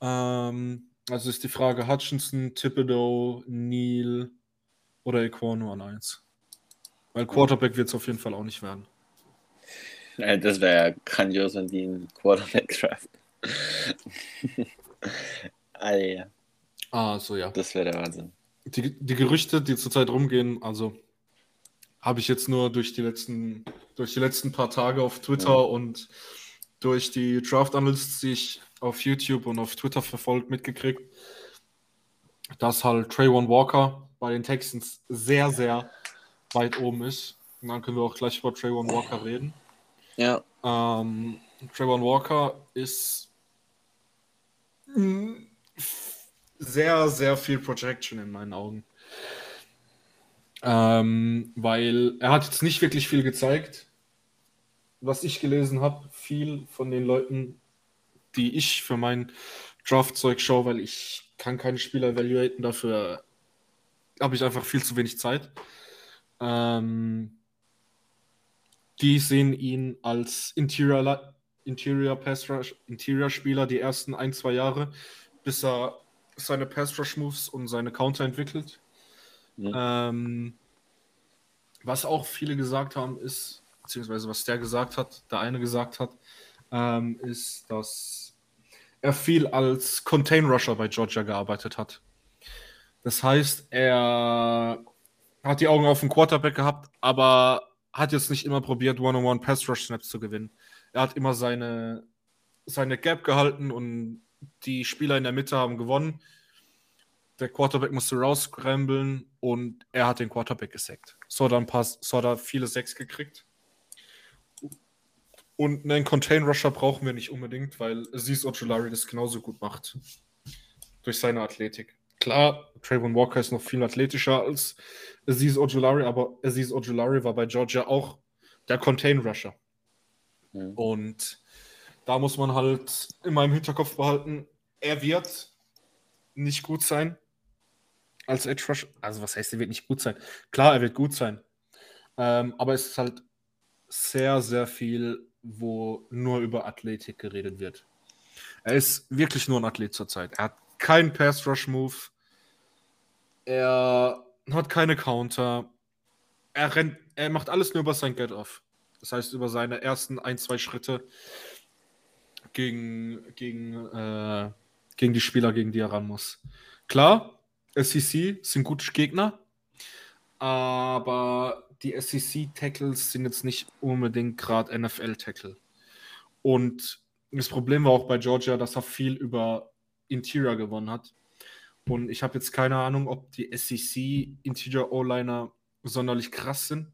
Ähm, also ist die Frage Hutchinson, Thibodeau, Neil oder Equano an 1. Weil Quarterback wird es auf jeden Fall auch nicht werden. Ja, das wäre ja grandios, wenn die einen Quarterback draften. ah, ja. Ah, so ja. Das wäre der Wahnsinn. Die, die Gerüchte, die zurzeit rumgehen, also habe ich jetzt nur durch die letzten, durch die letzten paar Tage auf Twitter ja. und durch die Draft Analysts, die ich auf YouTube und auf Twitter verfolgt, mitgekriegt, dass halt Trayvon Walker bei den Texans sehr, sehr weit oben ist. Und dann können wir auch gleich über Trayvon Walker reden. Ja. Ähm, Trayvon Walker ist sehr, sehr viel Projection in meinen Augen. Ähm, weil er hat jetzt nicht wirklich viel gezeigt. Was ich gelesen habe, viel von den Leuten, die ich für mein Draftzeug schaue, weil ich kann keine Spieler evaluaten, dafür habe ich einfach viel zu wenig Zeit. Ähm, die sehen ihn als Interior, Interior Pass Rush, Interior Spieler die ersten ein, zwei Jahre, bis er seine Pass Rush Moves und seine Counter entwickelt. Ähm, was auch viele gesagt haben, ist, beziehungsweise was der gesagt hat, der eine gesagt hat, ähm, ist, dass er viel als Contain Rusher bei Georgia gearbeitet hat. Das heißt, er hat die Augen auf den Quarterback gehabt, aber hat jetzt nicht immer probiert, One-on-One Pass Rush Snaps zu gewinnen. Er hat immer seine, seine Gap gehalten und die Spieler in der Mitte haben gewonnen der Quarterback musste rausscramblen und er hat den Quarterback gesackt. So dann Pass, so hat er viele Sacks gekriegt. Und einen Contain Rusher brauchen wir nicht unbedingt, weil Aziz Ojolari das genauso gut macht. Durch seine Athletik. Klar, Trayvon Walker ist noch viel athletischer als Aziz Ojolari, aber Aziz Ojolari war bei Georgia auch der Contain Rusher. Mhm. Und da muss man halt immer im Hinterkopf behalten, er wird nicht gut sein als Edge Rusher. Also was heißt, er wird nicht gut sein? Klar, er wird gut sein. Ähm, aber es ist halt sehr, sehr viel, wo nur über Athletik geredet wird. Er ist wirklich nur ein Athlet zurzeit. Er hat keinen Pass-Rush-Move. Er hat keine Counter. Er rennt, er macht alles nur über sein Get-Off. Das heißt, über seine ersten ein, zwei Schritte gegen, gegen, äh, gegen die Spieler, gegen die er ran muss. Klar, SEC sind gute Gegner, aber die SEC-Tackles sind jetzt nicht unbedingt gerade NFL-Tackle. Und das Problem war auch bei Georgia, dass er viel über Interior gewonnen hat. Und ich habe jetzt keine Ahnung, ob die SEC Interior O-Liner sonderlich krass sind.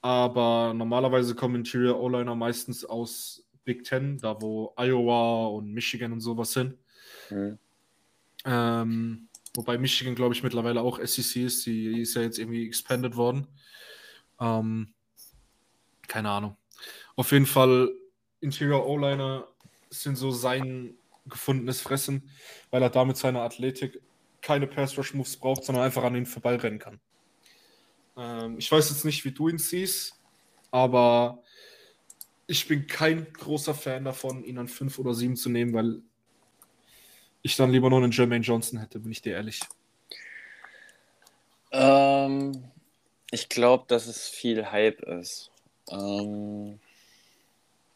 Aber normalerweise kommen Interior O-Liner meistens aus Big Ten, da wo Iowa und Michigan und sowas sind. Mhm. Ähm, wobei Michigan, glaube ich, mittlerweile auch SEC ist. Die ist ja jetzt irgendwie expanded worden. Ähm, keine Ahnung. Auf jeden Fall, Interior O-Liner sind so sein gefundenes Fressen, weil er damit seine Athletik keine Pass-Rush-Moves braucht, sondern einfach an ihn vorbeirennen kann. Ähm, ich weiß jetzt nicht, wie du ihn siehst, aber ich bin kein großer Fan davon, ihn an 5 oder 7 zu nehmen, weil ich dann lieber nur einen Jermaine Johnson hätte, bin ich dir ehrlich. Ähm, ich glaube, dass es viel Hype ist. Ähm,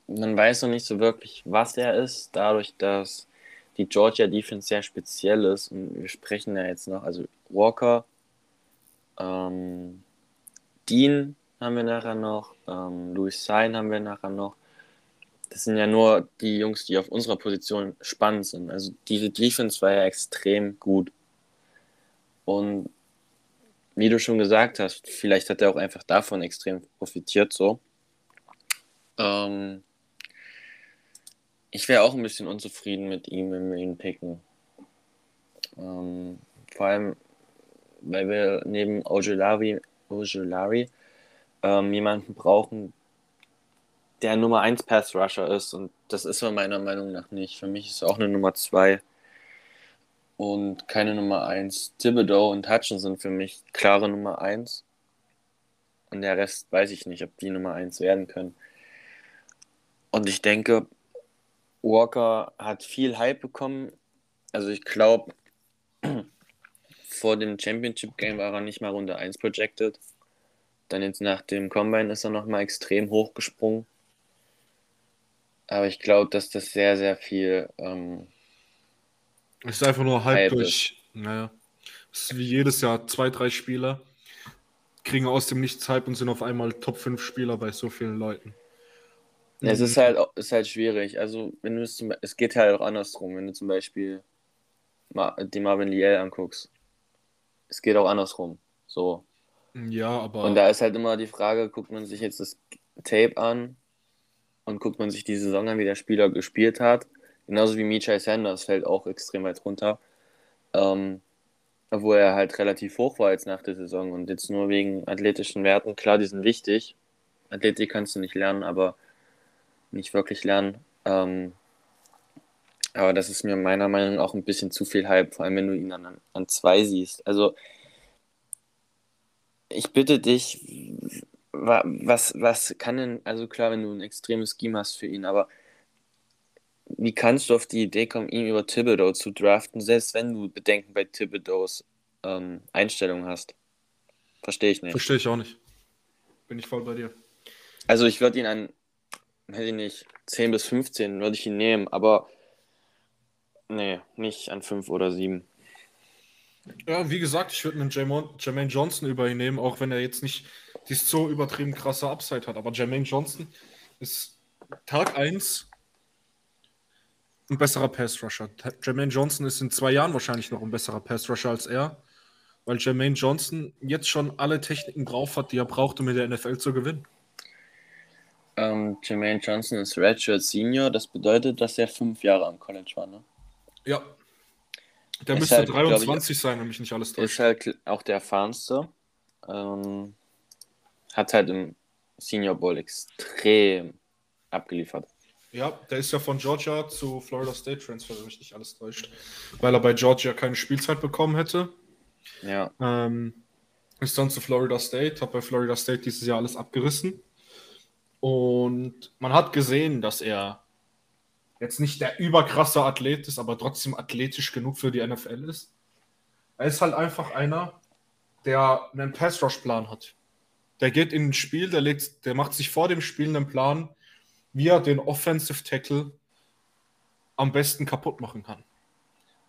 man weiß noch nicht so wirklich, was er ist, dadurch, dass die Georgia Defense sehr speziell ist. Und wir sprechen ja jetzt noch, also Walker, ähm, Dean haben wir nachher noch, ähm, Louis Sein haben wir nachher noch. Das sind ja nur die Jungs, die auf unserer Position spannend sind. Also diese Defense war ja extrem gut. Und wie du schon gesagt hast, vielleicht hat er auch einfach davon extrem profitiert so. Ähm, ich wäre auch ein bisschen unzufrieden mit ihm, wenn wir ihn picken. Ähm, vor allem, weil wir neben Ojolari, Ojolari ähm, jemanden brauchen, der Nummer 1 Pass Rusher ist. Und das ist er meiner Meinung nach nicht. Für mich ist er auch eine Nummer 2 und keine Nummer 1. Thibodeau und Hutchinson sind für mich klare Nummer 1. Und der Rest weiß ich nicht, ob die Nummer 1 werden können. Und ich denke, Walker hat viel Hype bekommen. Also ich glaube, vor dem Championship Game war er nicht mal Runde 1 projected. Dann jetzt nach dem Combine ist er nochmal extrem hochgesprungen. Aber ich glaube, dass das sehr, sehr viel. Ähm, es ist einfach nur halb durch. Naja. Es ist wie jedes Jahr zwei, drei Spieler kriegen aus dem Nichts Hype und sind auf einmal Top 5 Spieler bei so vielen Leuten. Ja, es ist halt, ist halt schwierig. Also, wenn du es, zum, es geht halt auch andersrum, wenn du zum Beispiel die Marvin Liel anguckst. Es geht auch andersrum. So. Ja, aber. Und da ist halt immer die Frage, guckt man sich jetzt das Tape an und guckt man sich die Saison an, wie der Spieler gespielt hat. Genauso wie Michai Sanders fällt auch extrem weit runter. Ähm, obwohl er halt relativ hoch war jetzt nach der Saison und jetzt nur wegen athletischen Werten. Klar, die sind wichtig. Athletik kannst du nicht lernen, aber nicht wirklich lernen. Ähm, aber das ist mir meiner Meinung nach auch ein bisschen zu viel Hype, vor allem wenn du ihn an, an zwei siehst. Also ich bitte dich, was, was kann denn, also klar, wenn du ein extremes Scheme hast für ihn, aber wie kannst du auf die Idee kommen, ihn über Thibodeau zu draften, selbst wenn du Bedenken bei Thibodeaus ähm, Einstellung hast? Verstehe ich nicht. Verstehe ich auch nicht. Bin ich voll bei dir. Also ich würde ihn an, hätte ich nicht, 10 bis 15 würde ich ihn nehmen, aber nee, nicht an 5 oder 7. Ja, wie gesagt, ich würde einen Jermaine Johnson über ihn nehmen, auch wenn er jetzt nicht die so übertrieben krasse Upside hat. Aber Jermaine Johnson ist Tag 1 ein besserer Pass-Rusher. Jermaine Johnson ist in zwei Jahren wahrscheinlich noch ein besserer Pass-Rusher als er, weil Jermaine Johnson jetzt schon alle Techniken drauf hat, die er braucht, um mit der NFL zu gewinnen. Ähm, Jermaine Johnson ist Redshirt Senior, das bedeutet, dass er fünf Jahre am College war, ne? Ja, der ist müsste halt, 23 ich, sein, wenn mich nicht alles täuscht. Ist halt auch der erfahrenste. Ähm, hat halt im Senior Bowl extrem abgeliefert. Ja, der ist ja von Georgia zu Florida State Transfer, wenn mich nicht alles täuscht. Weil er bei Georgia keine Spielzeit bekommen hätte. Ja. Ähm, ist dann zu Florida State, hat bei Florida State dieses Jahr alles abgerissen. Und man hat gesehen, dass er jetzt nicht der überkrasse Athlet ist, aber trotzdem athletisch genug für die NFL ist. Er ist halt einfach einer, der einen Pass-Rush-Plan hat. Der geht in ein Spiel, der, legt, der macht sich vor dem Spiel einen Plan, wie er den Offensive Tackle am besten kaputt machen kann.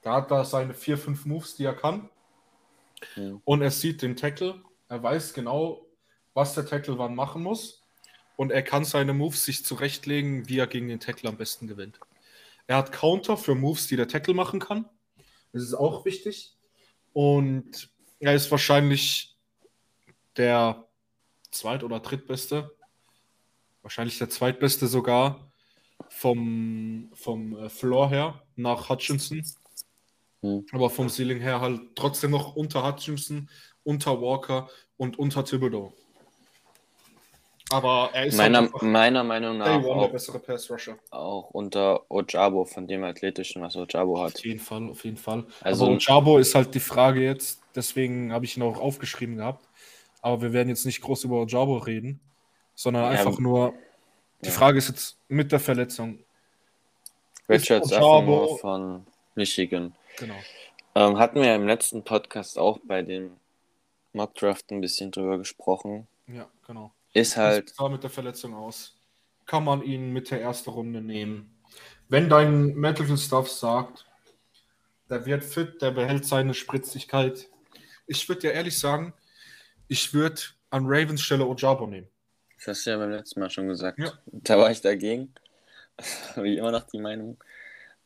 Da hat er seine vier, fünf Moves, die er kann. Ja. Und er sieht den Tackle. Er weiß genau, was der Tackle wann machen muss. Und er kann seine Moves sich zurechtlegen, wie er gegen den Tackle am besten gewinnt. Er hat Counter für Moves, die der Tackle machen kann. Das ist auch wichtig. Und er ist wahrscheinlich der zweit- oder drittbeste wahrscheinlich der zweitbeste sogar vom, vom äh, Floor her nach Hutchinson. Hm. Aber vom Ceiling her halt trotzdem noch unter Hutchinson, unter Walker und unter Thibodeau. Aber er ist meiner, halt meiner Meinung nach auch. Auch unter Ojabo, von dem Athletischen, was Ojabo hat. Auf jeden Fall, auf jeden Fall. Also Aber Ojabo ist halt die Frage jetzt, deswegen habe ich ihn auch aufgeschrieben gehabt. Aber wir werden jetzt nicht groß über Ojabo reden sondern ja, einfach nur, die ja. Frage ist jetzt mit der Verletzung. Richards Affenmoor von Michigan. Genau. Ähm, hatten wir im letzten Podcast auch bei dem Mockdraft ein bisschen drüber gesprochen. Ja, genau. Ist halt. Wie sah mit der Verletzung aus? Kann man ihn mit der ersten Runde nehmen? Wenn dein Medical Stuff sagt, der wird fit, der behält seine Spritzigkeit. Ich würde dir ehrlich sagen, ich würde an Ravens Stelle Ojabo nehmen. Das hast du ja beim letzten Mal schon gesagt. Ja. Da war ich dagegen. Habe ich immer noch die Meinung.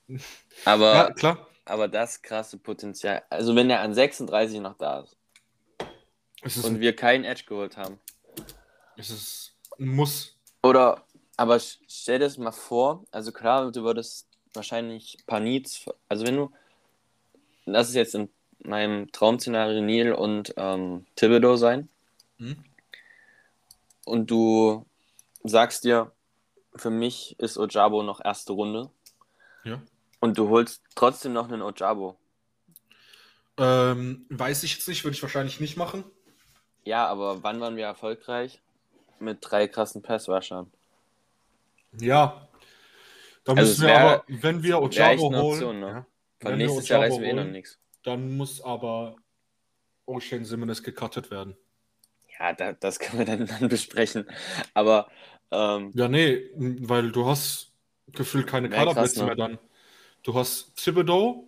Aber, ja, klar. aber das krasse Potenzial. Also, wenn er an 36 noch da ist, ist und wir keinen Edge geholt haben. Es ist ein Muss. Oder, aber stell dir das mal vor. Also, klar, du würdest wahrscheinlich ein Needs. Also, wenn du. Das ist jetzt in meinem Traum-Szenario Neil und ähm, Thibodeau sein. Hm? und du sagst dir, für mich ist Ojabo noch erste Runde. Ja. Und du holst trotzdem noch einen Ojabo. Ähm, weiß ich jetzt nicht, würde ich wahrscheinlich nicht machen. Ja, aber wann waren wir erfolgreich? Mit drei krassen Passwashern. Ja. Da also müssen wir wär, aber, wenn wir Ojabo holen. Option, ne? ja, Von nächstes Jahr reißen wir eh noch nichts. Dann muss aber Ocean Simmons gecuttet werden. Ja, da, das können wir dann, dann besprechen. Aber. Ähm, ja, nee, weil du hast gefühlt keine Kaderplätze ne? mehr dann. Du hast Thibodeau.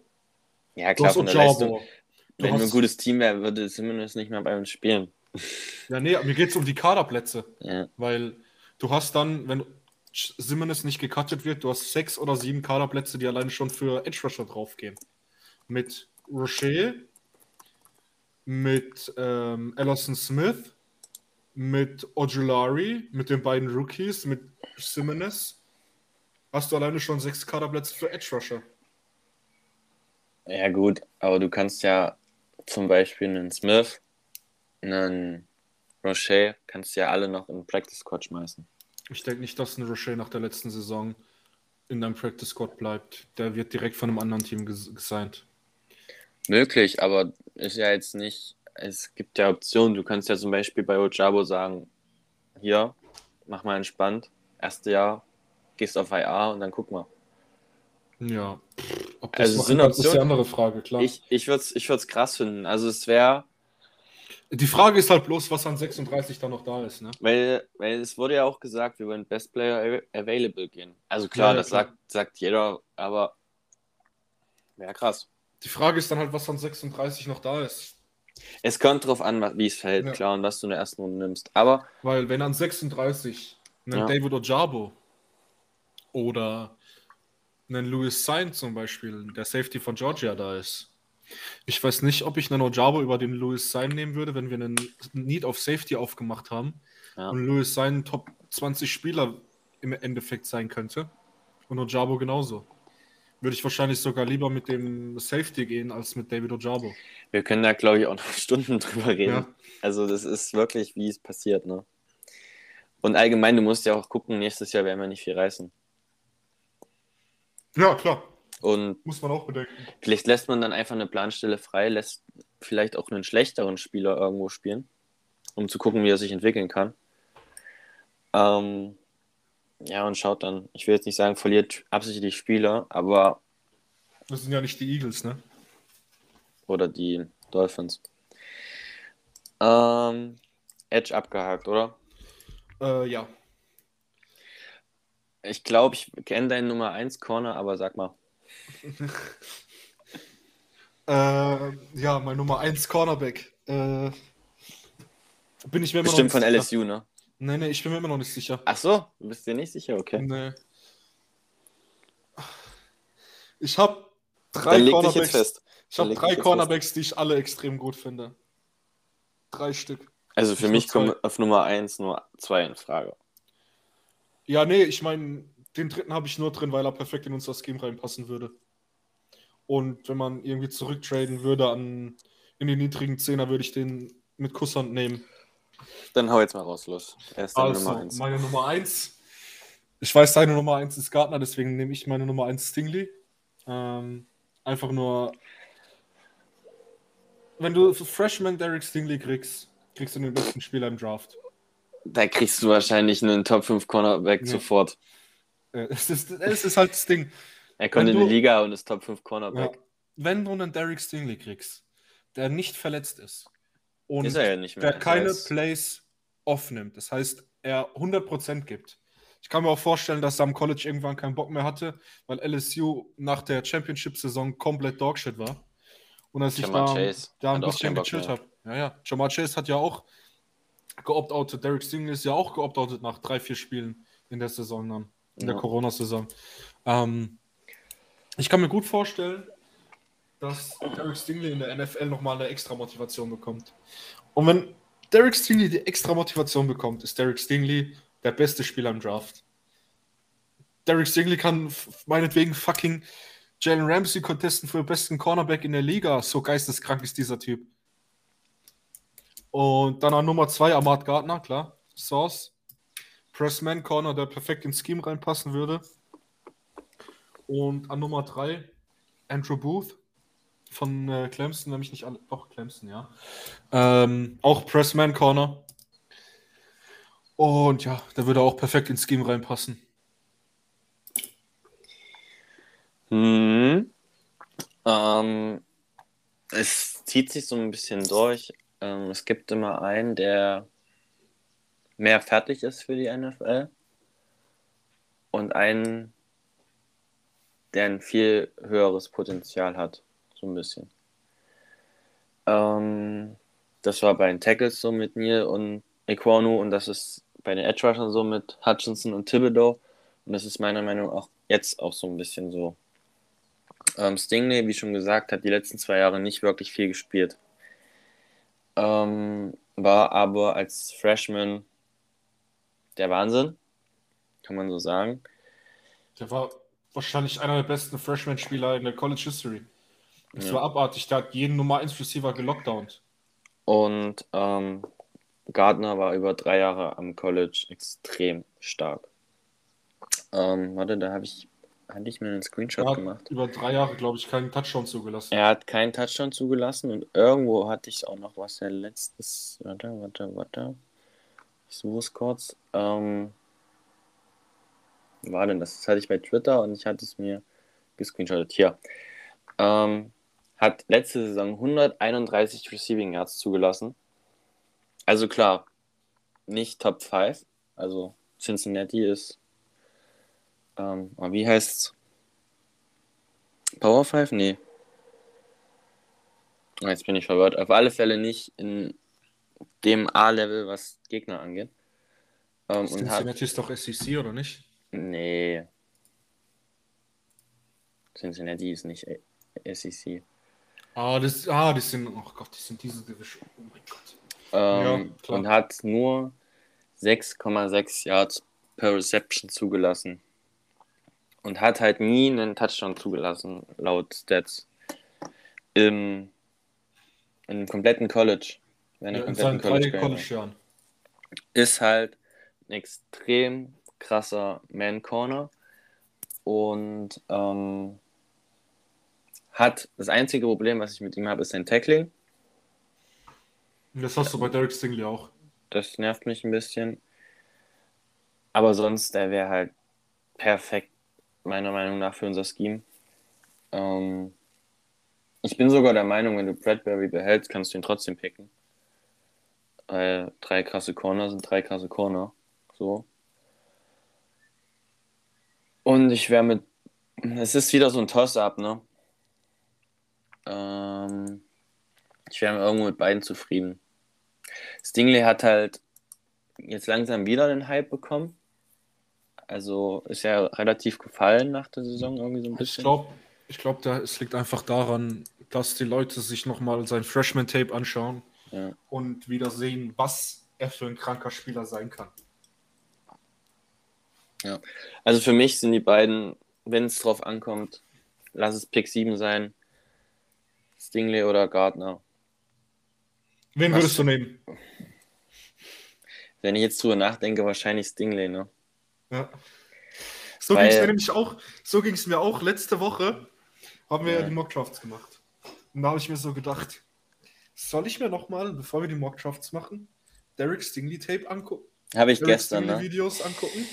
Ja, klar, von der Leistung. Wenn hast... wir ein gutes Team wäre, würde Simmons nicht mehr bei uns spielen. Ja, nee, mir geht es um die Kaderplätze. Ja. Weil du hast dann, wenn Simmons nicht gecuttet wird, du hast sechs oder sieben Kaderplätze, die alleine schon für Edge Rusher draufgehen. Mit Rocher, mit ähm, Ellison Smith, mit Ojulari, mit den beiden Rookies, mit Simmons, hast du alleine schon sechs Kaderplätze für Edge Rusher. Ja, gut, aber du kannst ja zum Beispiel einen Smith, einen Rocher, kannst ja alle noch in Practice Squad schmeißen. Ich denke nicht, dass ein Rocher nach der letzten Saison in deinem Practice Squad bleibt. Der wird direkt von einem anderen Team gesigned. Möglich, aber ist ja jetzt nicht es gibt ja Optionen. Du kannst ja zum Beispiel bei Ojabo sagen, hier, mach mal entspannt, erste Jahr, gehst auf IA und dann guck mal. Ja. Ob das also sind Optionen, ist eine andere Frage, klar. Ich, ich würde es ich krass finden. Also es wäre. Die Frage ist halt bloß, was an 36 da noch da ist, ne? Weil, weil es wurde ja auch gesagt, wir wollen Best Player Available gehen. Also klar, ja, ja, das klar. Sagt, sagt jeder, aber wäre krass. Die Frage ist dann halt, was an 36 noch da ist. Es kommt drauf an, wie es fällt, ja. klar, und was du in der ersten Runde nimmst. Aber. Weil, wenn an 36 ein ja. David Ojabo oder ein Louis Sain zum Beispiel, der Safety von Georgia da ist. Ich weiß nicht, ob ich einen Ojabo über den Louis Sain nehmen würde, wenn wir einen Need of Safety aufgemacht haben ja. und Louis Sain Top 20 Spieler im Endeffekt sein könnte und Ojabo genauso würde ich wahrscheinlich sogar lieber mit dem Safety gehen als mit David Ojabo. Wir können da, glaube ich, auch noch Stunden drüber reden. Ja. Also, das ist wirklich, wie es passiert. Ne? Und allgemein, du musst ja auch gucken, nächstes Jahr werden wir nicht viel reißen. Ja, klar. Und Muss man auch bedenken. vielleicht lässt man dann einfach eine Planstelle frei, lässt vielleicht auch einen schlechteren Spieler irgendwo spielen, um zu gucken, wie er sich entwickeln kann. Ähm, ja, und schaut dann, ich will jetzt nicht sagen, verliert absichtlich Spieler, aber Das sind ja nicht die Eagles, ne? oder die Dolphins. Ähm, Edge abgehakt, oder? Äh, ja. Ich glaube, ich kenne deinen Nummer 1 Corner, aber sag mal. Äh, ja, mein Nummer 1 Cornerback. Äh, bin ich mir immer Bestimmt noch von. LSU, ne? Nee, nee, ich bin mir immer noch nicht sicher. Ach so, du bist dir nicht sicher, okay. Nee. Ich habe Dann drei dich Cornerbacks. Ich Dann habe drei Cornerbacks, die ich alle extrem gut finde. Drei Stück. Also für Nicht mich kommen auf Nummer 1 nur zwei in Frage. Ja, nee, ich meine, den dritten habe ich nur drin, weil er perfekt in unser Scheme reinpassen würde. Und wenn man irgendwie zurücktraden würde an in die niedrigen Zehner, würde ich den mit Kusshand nehmen. Dann hau jetzt mal raus, los. Er ist deine Also, Nummer 1. meine Nummer 1. Ich weiß, deine Nummer 1 ist Gardner, deswegen nehme ich meine Nummer 1 Stingley. Ähm, einfach nur, wenn du Freshman Derek Stingley kriegst, kriegst du den besten Spieler im Draft. Da kriegst du wahrscheinlich einen Top 5 Cornerback Nee. sofort. Äh, Es ist, es ist halt das Ding. Er kommt Wenn in die du- Liga und ist Top 5 Ja. Cornerback. Wenn du einen Derek Stingley kriegst, der nicht verletzt ist und Ist er ja nicht mehr. der keine heißt, Plays aufnimmt, das heißt, er 100% gibt. Ich kann mir auch vorstellen, dass er am College irgendwann keinen Bock mehr hatte, weil LSU nach der Championship-Saison komplett Dogshit war. Und als ich da, Chase da ein bisschen gechillt habe. Ja, ja. Jamar Chase hat ja auch geopt-outet. Derek Stingley ist ja auch geopt-outet nach drei, vier Spielen in der Saison dann. In der Ja. Corona-Saison. Ähm, ich kann mir gut vorstellen, dass Derek Stingley in der NFL nochmal eine extra Motivation bekommt. Und wenn Derek Stingley die extra Motivation bekommt, ist Derek Stingley der beste Spieler im Draft. Derek Stingley kann meinetwegen fucking Jalen Ramsey contesten für den besten Cornerback in der Liga. So geisteskrank ist dieser Typ. Und dann an Nummer 2 Ahmad Gardner, klar. Source. Pressman Corner, der perfekt ins Scheme reinpassen würde. Und an Nummer 3 Andrew Booth von äh, Clemson, nämlich nicht alle, doch Clemson, ja. Ähm, auch Pressman Corner. Und ja, der würde auch perfekt ins Scheme reinpassen. Hm. Ähm, es zieht sich so ein bisschen durch. Ähm, es gibt immer einen, der mehr fertig ist für die NFL und einen, der ein viel höheres Potenzial hat. So ein bisschen. Ähm, das war bei den Tackles so mit Neil und Equanu und das ist bei den Edge Rushern so mit Hutchinson und Thibodeau. Und das ist meiner Meinung nach auch jetzt auch so ein bisschen so. Ähm, Stingley, wie schon gesagt, hat die letzten zwei Jahre nicht wirklich viel gespielt. Ähm, war aber als Freshman der Wahnsinn, kann man so sagen. Der war wahrscheinlich einer der besten Freshman-Spieler in der College History. Das Ja. war abartig. Der hat jeden Nummer 1 Receiver gelockdownt. Und ähm, Gardner war über drei Jahre am College extrem stark. Ähm, warte, da habe ich, hatte ich mir einen Screenshot Er hat gemacht. über drei Jahre, glaube ich, keinen Touchdown zugelassen. Er hat keinen Touchdown zugelassen und irgendwo hatte ich auch noch was der letztes. Warte, warte, warte. Ich suche es kurz. Ähm, war denn das? Das hatte ich bei Twitter und ich hatte es mir gescreenshottet. Hier. Ähm, hat letzte Saison 131 Receiving Yards zugelassen. Also klar, nicht Top 5. Also Cincinnati ist. Ähm, wie heißt's? Power 5? Nee. Ah, Jetzt bin ich verwirrt. Auf alle Fälle nicht in dem A-Level, was Gegner angeht. Ähm, und hat. Cincinnati ist doch SEC, oder nicht? Nee. Cincinnati ist nicht A- SEC. Ah, das, ah, die sind, oh Gott, die sind diese Division. Oh mein Gott. Ähm, Ja, und hat nur 6,6 Yards per Reception zugelassen. Und hat halt nie einen Touchdown zugelassen, laut Stats. Im, im kompletten College. Wenn Ja, in kompletten seinen College College-Jahren. ist halt ein extrem krasser Man-Corner. und ähm, hat das einzige Problem, was ich mit ihm habe, ist sein Tackling. Das hast du bei Derek Stingley auch. Das nervt mich ein bisschen. Aber sonst, der wäre halt perfekt, meiner Meinung nach, für unser Scheme. Ähm, ich bin sogar der Meinung, wenn du Bradbury behältst, kannst du ihn trotzdem picken. Weil drei krasse Corner sind drei krasse Corner. So. Und ich wäre mit. Es ist wieder so ein Toss-up, ne? Ähm, ich wäre irgendwo mit beiden zufrieden. Stingley hat halt jetzt langsam wieder den Hype bekommen. Also ist ja relativ gefallen nach der Saison irgendwie so ein bisschen. Ich glaube, ich glaub, es liegt einfach daran, dass die Leute sich nochmal sein Freshman-Tape anschauen ja. und wieder sehen, was er für ein kranker Spieler sein kann. Ja, also für mich sind die beiden, wenn es drauf ankommt, lass es Pick 7 sein, Stingley oder Gardner. Wen was, würdest du nehmen? Wenn ich jetzt drüber nachdenke, wahrscheinlich Stingley, ne? Ja. So ging es mir nämlich auch, so ging es mir auch letzte Woche, haben wir ja, ja die Mockdrafts gemacht. Und da habe ich mir so gedacht, soll ich mir nochmal, bevor wir die Mockdrafts machen, Derek Stingley Tape angucken? Habe ich Derek gestern, Stingley ne? Videos angucken?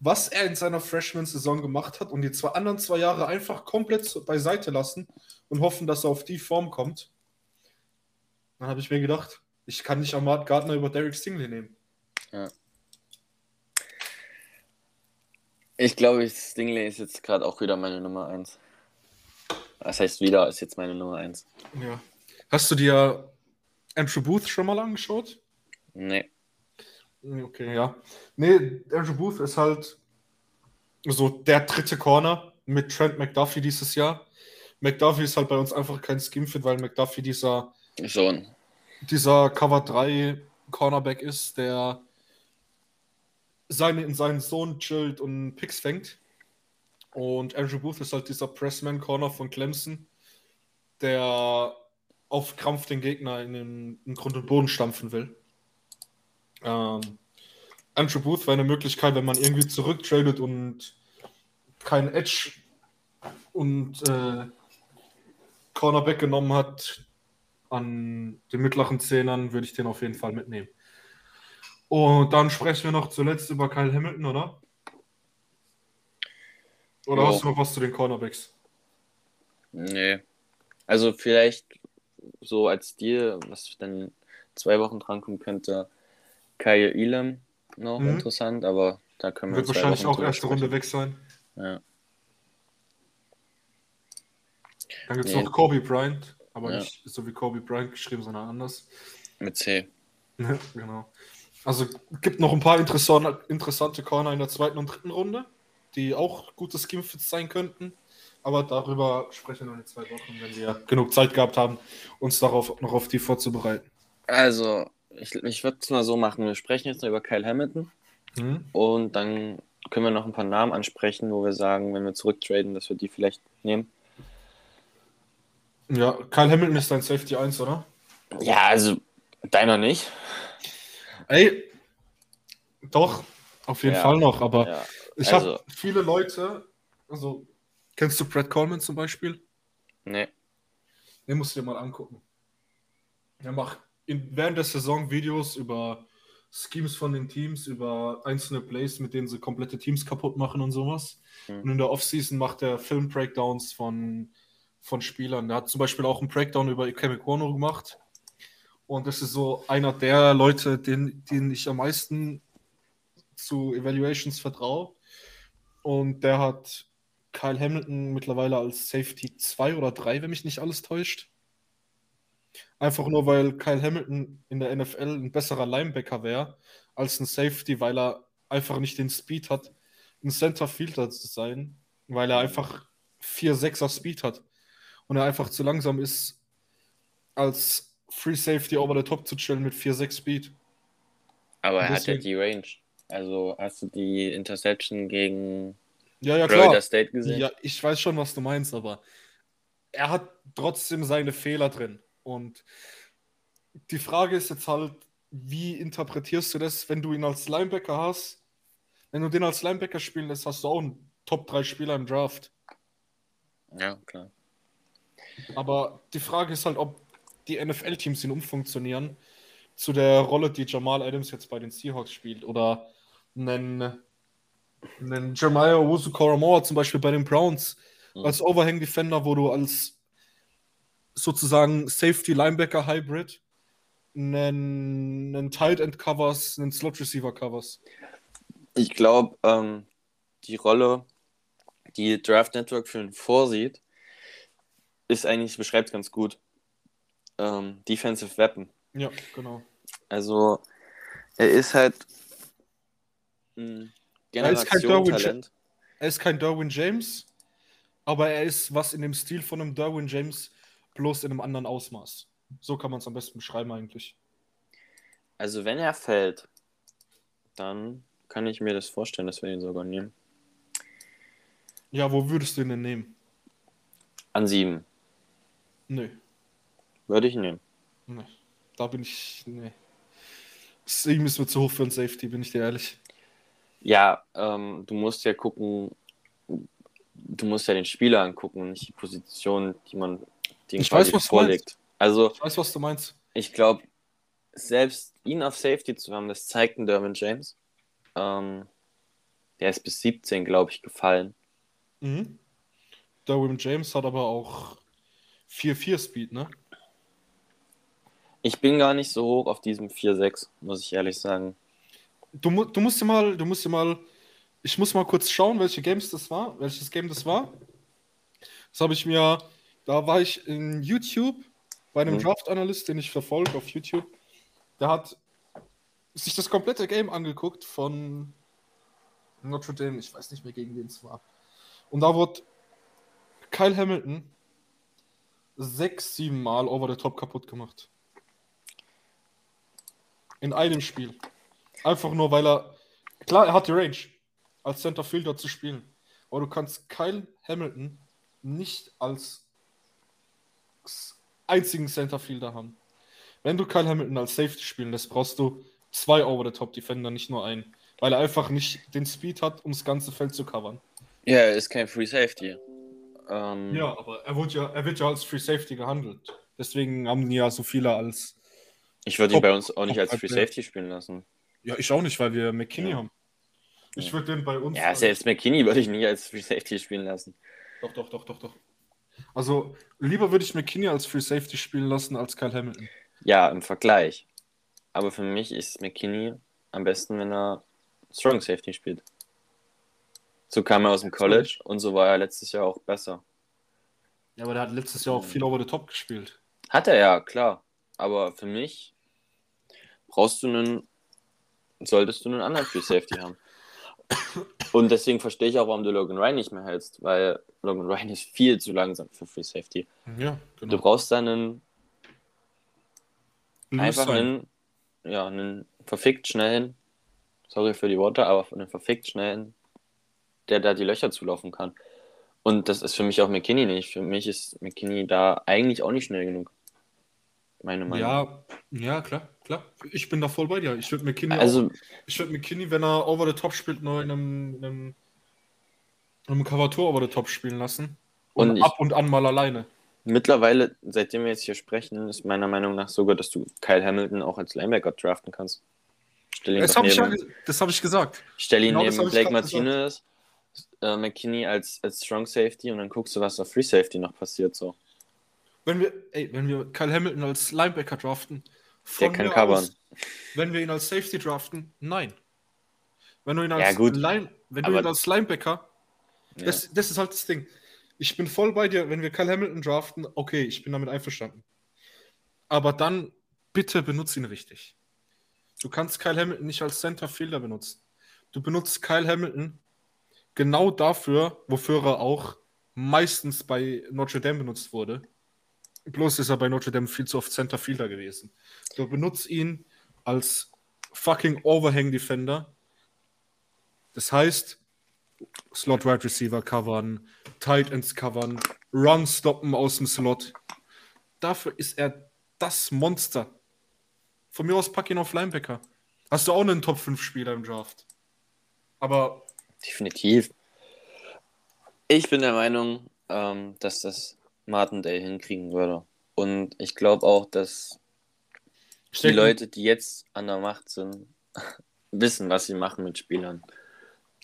Was er in seiner Freshman-Saison gemacht hat und die zwei anderen zwei Jahre einfach komplett beiseite lassen und hoffen, dass er auf die Form kommt. Dann habe ich mir gedacht, ich kann nicht Ahmad Gardner über Derek Stingley nehmen. Ja. Ich glaube, Stingley ist jetzt gerade auch wieder meine Nummer 1. Das heißt, wieder ist jetzt meine Nummer 1. Ja. Hast du dir Andrew Booth schon mal angeschaut? Nee. Okay, ja. Nee, Andrew Booth ist halt so der dritte Corner mit Trent McDuffie dieses Jahr. McDuffie ist halt bei uns einfach kein Skinfit, weil McDuffie dieser, Schon. dieser Cover 3 Cornerback ist, der seine, in seinen Sohn chillt und Picks fängt. Und Andrew Booth ist halt dieser Pressman-Corner von Clemson, der auf Krampf den Gegner in den in Grund und Boden stampfen will. Ähm, Andrew Booth wäre eine Möglichkeit, wenn man irgendwie zurücktradet und kein Edge und äh, Cornerback genommen hat an den mittleren Zehnern, würde ich den auf jeden Fall mitnehmen. Und dann sprechen wir noch zuletzt über Kyle Hamilton, oder? Oder jo. hast du noch was zu den Cornerbacks? Nee. Also vielleicht so als Deal, was dann zwei Wochen drankommen könnte, Kyle Elam noch mhm. interessant, aber da können wir Wird wahrscheinlich auch erste sprechen. Runde weg sein. Ja. Dann gibt es nee. noch Kobe Bryant, aber ja. nicht so wie Kobe Bryant geschrieben, sondern anders. Mit C. genau. Also gibt noch ein paar interessante, interessante Corner in der zweiten und dritten Runde, die auch gute Skimfits sein könnten. Aber darüber sprechen wir noch in zwei Wochen, wenn wir genug Zeit gehabt haben, uns darauf noch auf die vorzubereiten. Also, ich, ich würde es mal so machen. Wir sprechen jetzt noch über Kyle Hamilton. Mhm. Und dann können wir noch ein paar Namen ansprechen, wo wir sagen, wenn wir zurücktraden, dass wir die vielleicht nehmen. Ja, Kyle Hamilton ist dein Safety 1, oder? Ja, also deiner nicht. Ey, doch, auf jeden ja. Fall noch, aber ja. ich also, habe viele Leute, also kennst du Brad Coleman zum Beispiel? Nee. Den musst du dir mal angucken. Er macht in, während der Saison Videos über Schemes von den Teams, über einzelne Plays, mit denen sie komplette Teams kaputt machen und sowas. Mhm. Und in der Offseason macht er Film-Breakdowns von, von Spielern. Er hat zum Beispiel auch einen Breakdown über Ikeme Kono gemacht und das ist so einer der Leute, denen, denen ich am meisten zu Evaluations vertraue. Und der hat Kyle Hamilton mittlerweile als Safety 2 oder 3, wenn mich nicht alles täuscht. Einfach nur, weil Kyle Hamilton in der NFL ein besserer Linebacker wäre als ein Safety, weil er einfach nicht den Speed hat, ein Center Fielder zu sein, weil er einfach 4-6er Speed hat und er einfach zu langsam ist als Free Safety over the top zu chillen mit 4-6 Speed. Aber er hat ja die Range. Also hast du die Interception gegen ja, ja, Florida State gesehen? Ja, ich weiß schon, was du meinst, aber er hat trotzdem seine Fehler drin. Und die Frage ist jetzt halt, wie interpretierst du das, wenn du ihn als Linebacker hast? Wenn du den als Linebacker spielen lässt, hast du auch einen Top 3 Spieler im Draft. Ja, klar. Aber die Frage ist halt, ob die NFL-Teams ihn umfunktionieren zu der Rolle, die Jamal Adams jetzt bei den Seahawks spielt. Oder einen, einen Jeremiah Owusu Moore zum Beispiel bei den Browns mhm. als Overhang-Defender, wo du als sozusagen Safety-Linebacker-Hybrid einen, einen Tight End Covers, einen Slot Receiver Covers. Ich glaube, ähm, die Rolle, die Draft Network für ihn vorsieht, ist eigentlich, beschreibt ganz gut. Ähm, Defensive Weapon. Ja, genau. Also, er ist halt ein Generation-Talent. Er ist kein Darwin James, aber er ist was in dem Stil von einem Darwin James, bloß in einem anderen Ausmaß. So kann man es am besten beschreiben eigentlich. Also wenn er fällt, dann kann ich mir das vorstellen, dass wir ihn sogar nehmen. Ja, wo würdest du ihn denn nehmen? An sieben. Nö. Würde ich nehmen. Nee. Da bin ich. Nee. Sieben ist mir zu hoch für ein Safety, bin ich dir ehrlich. Ja, ähm, du musst ja gucken, du musst ja den Spieler angucken, nicht die Position, die man die ich weiß, was vorlegt. Also, ich weiß, was du meinst. Ich glaube, selbst ihn auf Safety zu haben, das zeigt ein Derwin James. Ähm, der ist bis 17, glaube ich, gefallen. Mhm. Derwin James hat aber auch 4-4 Speed, ne? Ich bin gar nicht so hoch auf diesem 4-6, muss ich ehrlich sagen. Du, du musst dir mal, du musst dir mal, ich muss mal kurz schauen, welche Games das war, welches Game das war. Das habe ich mir, da war ich in YouTube bei einem mhm. Draft-Analyst, den ich verfolge auf YouTube. Der hat sich das komplette Game angeguckt von Notre Dame, ich weiß nicht mehr, gegen wen es war. Und da wurde Kyle Hamilton sechs, sieben Mal over the top kaputt gemacht. In einem Spiel. Einfach nur, weil er. Klar, er hat die Range, als Center Fielder zu spielen. Aber du kannst Kyle Hamilton nicht als einzigen Center Fielder haben. Wenn du Kyle Hamilton als Safety spielen lässt, brauchst du zwei Over-the-Top-Defender, nicht nur einen. Weil er einfach nicht den Speed hat, um das ganze Feld zu covern. Ja, er ist kein Free Safety. Ähm, ja, aber er wird ja, er wird ja als Free Safety gehandelt. Deswegen haben ja so viele als. Ich würde ihn bei uns auch nicht als Free Safety spielen lassen. Ja, ich auch nicht, weil wir McKinney ja. haben. Ich würde den bei uns. Ja, selbst McKinney würde ich nicht als Free Safety spielen lassen. Doch, doch, doch, doch, doch. Also, lieber würde ich McKinney als Free Safety spielen lassen als Kyle Hamilton. Ja, im Vergleich. Aber für mich ist McKinney am besten, wenn er Strong Safety spielt. So kam er aus dem College und so war er letztes Jahr auch besser. Ja, aber der hat letztes Jahr auch viel over the top gespielt. Hat er ja, klar. Aber für mich brauchst du einen, solltest du einen anderen Free Safety haben. Und deswegen verstehe ich auch, warum du Logan Ryan nicht mehr hältst, weil Logan Ryan ist viel zu langsam für Free Safety. Ja, genau. Du brauchst einen, einfach einen, ja, einen verfickt schnellen, sorry für die Worte, aber einen verfickt schnellen, der da die Löcher zulaufen kann. Und das ist für mich auch McKinney nicht. Für mich ist McKinney da eigentlich auch nicht schnell genug. Meine Meinung. Ja, ja, klar, klar. Ich bin da voll bei dir. Ich würde McKinney, also, auch, ich würde McKinney, wenn er over the top spielt, nur in einem, in einem, in einem Cover-Tour over the top spielen lassen. Und, und ab und an mal alleine. Mittlerweile, seitdem wir jetzt hier sprechen, ist meiner Meinung nach sogar, dass du Kyle Hamilton auch als Linebacker draften kannst. Das habe ich, ja, hab ich gesagt. Stell ihn genau neben Blake Martinez, äh, McKinney als, als Strong Safety und dann guckst du, was auf Free Safety noch passiert. So. Wenn wir, ey, wenn wir Kyle Hamilton als Linebacker draften, der kann covern. Aus, wenn wir ihn als Safety draften, nein. Wenn du ihn als, ja, gut. Line, wenn du ihn als Linebacker, ja. das, das ist halt das Ding. Ich bin voll bei dir, wenn wir Kyle Hamilton draften, okay, ich bin damit einverstanden. Aber dann bitte benutze ihn richtig. Du kannst Kyle Hamilton nicht als Center Fielder benutzen. Du benutzt Kyle Hamilton genau dafür, wofür er auch meistens bei Notre Dame benutzt wurde. Bloß ist er bei Notre Dame viel zu oft Center Fielder gewesen. Du benutzt ihn als fucking Overhang Defender. Das heißt, Slot Wide Receiver covern, Tight Ends covern, Run stoppen aus dem Slot. Dafür ist er das Monster. Von mir aus pack ihn auf Linebacker. Hast du auch einen Top 5 Spieler im Draft. Aber Definitiv. Ich bin der Meinung, ähm, dass das Martindale hinkriegen würde. Und ich glaube auch, dass Stecken. die Leute, die jetzt an der Macht sind, wissen, was sie machen mit Spielern,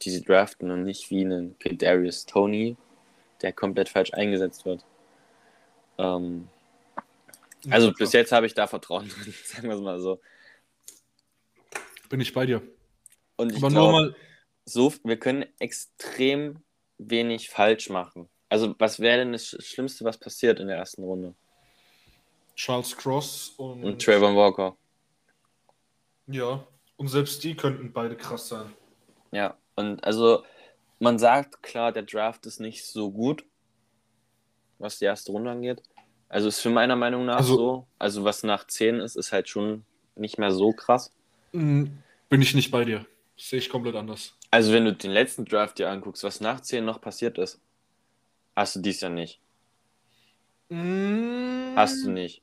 die sie draften und nicht wie einen Darius Tony, der komplett falsch eingesetzt wird. Ähm, also bis jetzt habe ich da Vertrauen drin, sagen wir es mal so. Bin ich bei dir. Und ich glaube, so, wir können extrem wenig falsch machen. Also was wäre denn das Schlimmste, was passiert in der ersten Runde? Charles Cross und, und Trayvon Walker. Ja, und selbst die könnten beide krass sein. Ja, und also man sagt klar, der Draft ist nicht so gut, was die erste Runde angeht. Also ist für meiner Meinung nach also, so. Also was nach 10 ist, ist halt schon nicht mehr so krass. Mm, bin ich nicht bei dir. sehe ich komplett anders. Also wenn du den letzten Draft dir anguckst, was nach 10 noch passiert ist, hast du dies ja nicht. Mm. Hast du nicht.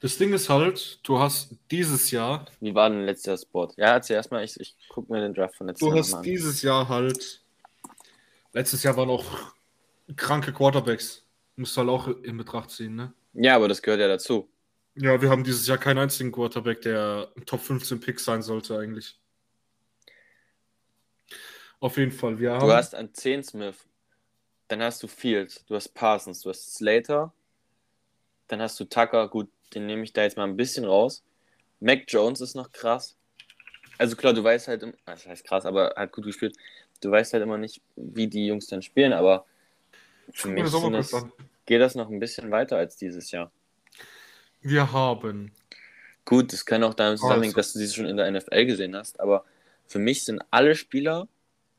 Das Ding ist halt, du hast dieses Jahr. Wie war denn letztes Jahr Sport? Ja, erzähl erstmal, ich, ich gucke mir den Draft von letztes Jahr an. Du hast dieses Jahr halt. Letztes Jahr waren auch kranke Quarterbacks. Musst du halt auch in Betracht ziehen, ne? Ja, aber das gehört ja dazu. Ja, wir haben dieses Jahr keinen einzigen Quarterback, der Top 15 Pick sein sollte, eigentlich. Auf jeden Fall. Wir du hast an 10 Smith, dann hast du Fields, du hast Parsons, du hast Slater, dann hast du Tucker, gut, den nehme ich da jetzt mal ein bisschen raus. Mac Jones ist noch krass. Also klar, du weißt halt, ah, das heißt krass, aber hat gut gespielt. Du weißt halt immer nicht, wie die Jungs dann spielen, aber für mich das, geht das noch ein bisschen weiter als dieses Jahr. Wir haben. Gut, das kann auch damit zusammenhängen, also. dass du sie schon in der NFL gesehen hast, aber für mich sind alle Spieler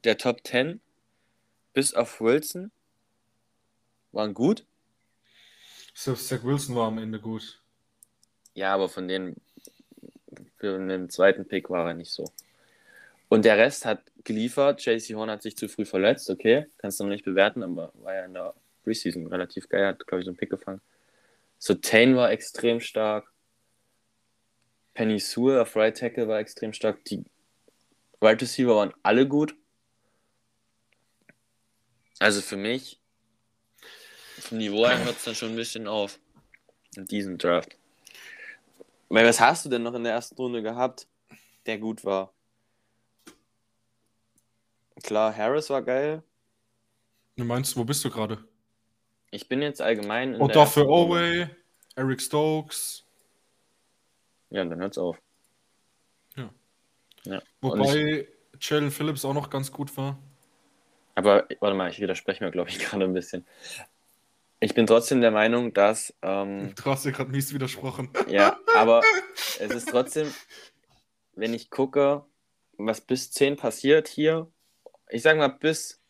der Top 10 bis auf Wilson waren gut. Selbst Zach Wilson war am Ende gut. Ja, aber von denen für den zweiten Pick war er nicht so. Und der Rest hat geliefert. JC Horn hat sich zu früh verletzt, okay, kannst du noch nicht bewerten, aber war ja in der Preseason relativ geil, hat, glaube ich, so einen Pick gefangen. So, Tane war extrem stark. Penny Sewell auf Right Tackle war extrem stark. Die Right Receiver waren alle gut. Also für mich, vom Niveau her hört es dann schon ein bisschen auf. In diesem Draft. Weil was hast du denn noch in der ersten Runde gehabt, der gut war? Klar, Harris war geil. Du meinst, wo bist du gerade? Ich bin jetzt allgemein in Und dafür Oway, Eric Stokes. Ja, und dann hört's auf. Ja. ja. Wobei ich... Jalen Phillips auch noch ganz gut war. Aber warte mal, ich widerspreche mir, glaube ich, gerade ein bisschen. Ich bin trotzdem der Meinung, dass. Ähm, du hast dir gerade mies widersprochen. Ja, aber es ist trotzdem, wenn ich gucke, was bis 10 passiert hier, ich sage mal, bis,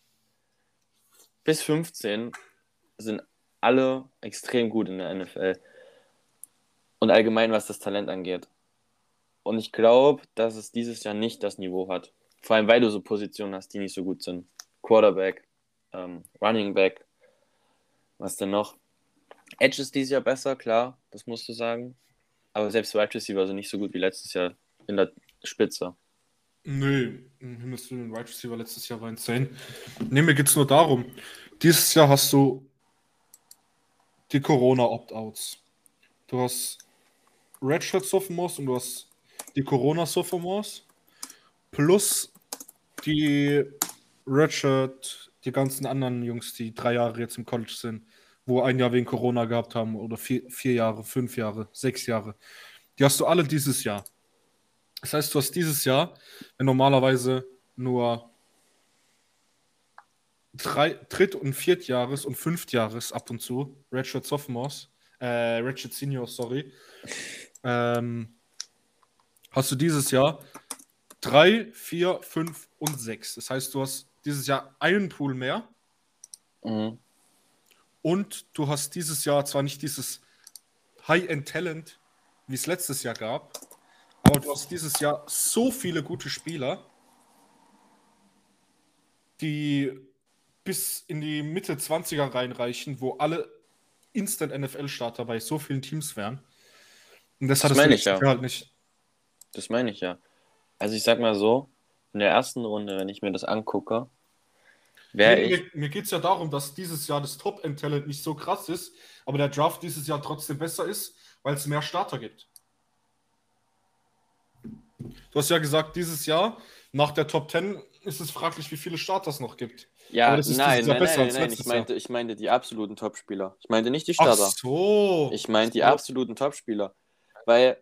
bis 15 sind alle extrem gut in der NFL. Und allgemein, was das Talent angeht. Und ich glaube, dass es dieses Jahr nicht das Niveau hat. Vor allem, weil du so Positionen hast, die nicht so gut sind. Quarterback, ähm, Running Back, was denn noch? Edge ist dieses Jahr besser, klar, das musst du sagen. Aber selbst Wide Receiver sind nicht so gut wie letztes Jahr in der Spitze. Nö, im Himmels Willen, Wide Receiver letztes Jahr war insane. Nee, mir geht es nur darum, dieses Jahr hast du die Corona-Opt-outs. Du hast Redshirt Sophomores und du hast die Corona Sophomores plus die Redshirt die ganzen anderen Jungs, die drei Jahre jetzt im College sind, wo ein Jahr wegen Corona gehabt haben oder vier, vier Jahre, fünf Jahre, sechs Jahre, die hast du alle dieses Jahr. Das heißt, du hast dieses Jahr, wenn normalerweise nur drei, Dritt- und Viertjahres- und Fünftjahres ab und zu, Redshirt Sophomores, äh, Redshirt Seniors, sorry, ähm, hast du dieses Jahr drei, vier, fünf und sechs. Das heißt, du hast dieses Jahr einen Pool mehr. Mhm. Und du hast dieses Jahr zwar nicht dieses High-End-Talent, wie es letztes Jahr gab, aber du hast dieses Jahr so viele gute Spieler, die bis in die Mitte 20er reinreichen, wo alle Instant-NFL-Starter bei so vielen Teams wären. Und das, das meine ich ja. halt nicht. Das meine ich ja. Also ich sag mal so, in der ersten Runde, wenn ich mir das angucke, Wär mir, ich, mir, mir geht es ja darum, dass dieses Jahr das Top-End-Talent nicht so krass ist, aber der Draft dieses Jahr trotzdem besser ist, weil es mehr Starter gibt. Du hast ja gesagt, dieses Jahr nach der Top 10 ist es fraglich, wie viele Starter es noch gibt. ja, aber das ist nein, nein, besser nein, nein, letztes ich meinte, ich meinte die absoluten Topspieler. Ich meinte nicht die Ach Starter. so. Ich meinte die So. absoluten Topspieler. Weil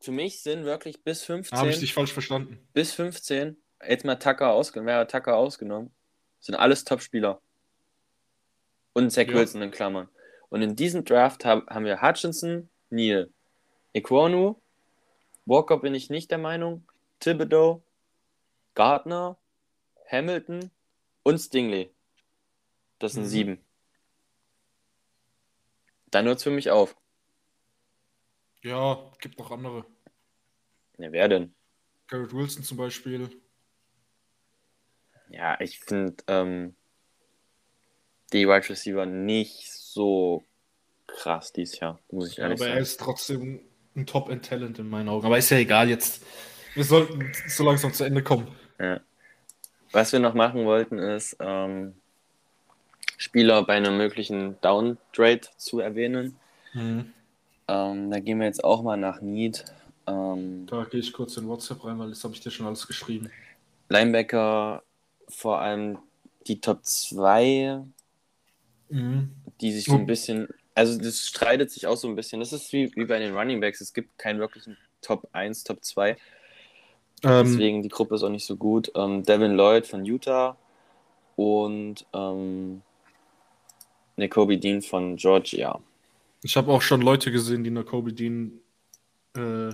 für mich sind wirklich bis Habe ich 15, dich falsch verstanden. bis 15, jetzt mal Tucker ausgenommen, wäre Tucker ausgenommen, sind alles Topspieler. Und Zach Ja. Wilson in Klammern. Und in diesem Draft hab, haben wir Hutchinson, Neal, Equonu, Walker bin ich nicht der Meinung, Thibodeau, Gardner, Hamilton und Stingley. Das sind Mhm. sieben. Dann hört es für mich auf. Ja, gibt noch andere. Ja, wer denn? Garrett Wilson zum Beispiel. Ja, ich finde ähm, die Wide Receiver nicht so krass dieses Jahr, muss ich Ja, ehrlich aber er sagen. ist trotzdem ein Top-End-Talent in meinen Augen. Aber ist ja egal jetzt. Wir sollten so langsam zu Ende kommen. Ja. Was wir noch machen wollten, ist ähm, Spieler bei einem möglichen Downtrade zu erwähnen. Mhm. Ähm, da gehen wir jetzt auch mal nach Need. Ähm, Da gehe ich kurz in WhatsApp rein, weil das habe ich dir schon alles geschrieben. Linebacker, vor allem die Top 2, Mhm. die sich so ein bisschen, also das streitet sich auch so ein bisschen. Das ist wie, wie bei den Running Backs. Es gibt keinen wirklichen Top 1, Top 2. Ähm, Deswegen die Gruppe ist auch nicht so gut. Ähm, Devin Lloyd von Utah und ähm, Nicobe Dean von Georgia. ich habe auch schon Leute gesehen, die Kobe Dean äh,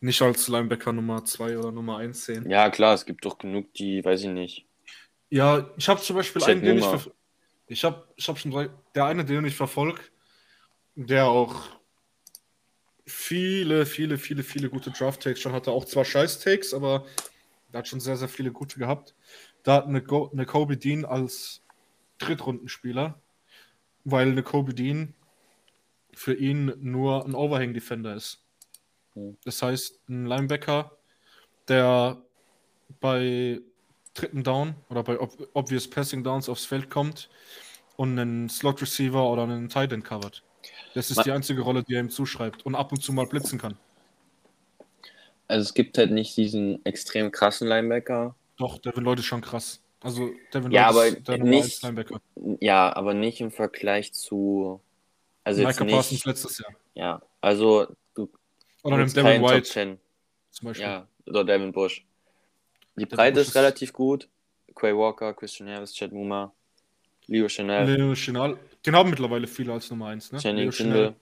nicht als Linebacker Nummer 2 oder Nummer 1 sehen. Ja, klar, es gibt doch genug, die, weiß ich nicht. Ja, ich habe zum Beispiel Chet einen, den ich, verf- ich habe ich hab schon drei, der eine, den ich verfolge, der auch viele, viele, viele, viele gute Draft-Takes schon hatte. Auch zwar Scheiß-Takes, aber der hat schon sehr, sehr viele gute gehabt. Da hat eine, Go eine Kobe Dean als Drittrundenspieler, weil eine Kobe Dean für ihn nur ein Overhang-Defender ist. Hm. Das heißt, ein Linebacker, der bei dritten Down oder bei ob obvious Passing Downs aufs Feld kommt und einen Slot Receiver oder einen Tight End covert. Das ist Ma- die einzige Rolle, die er ihm zuschreibt und ab und zu mal blitzen kann. Also es gibt halt nicht diesen extrem krassen Linebacker. Doch, Devin Lloyd ist schon krass. Also Devin Ja, Lloyd ist der nicht- 1 Linebacker. Ja, aber nicht im Vergleich zu. Also Micah Parsons nicht. letztes Jahr. Ja, also du Oder holst Devin White 10. zum Beispiel. Ja, oder Devin Bush. Die Breite ist relativ gut. Quay Walker, Christian Harris, Chad Muma, Leo Chanel, Leo Chenal. Den haben mittlerweile viele als Nummer 1. Ne? Channing. Kindle.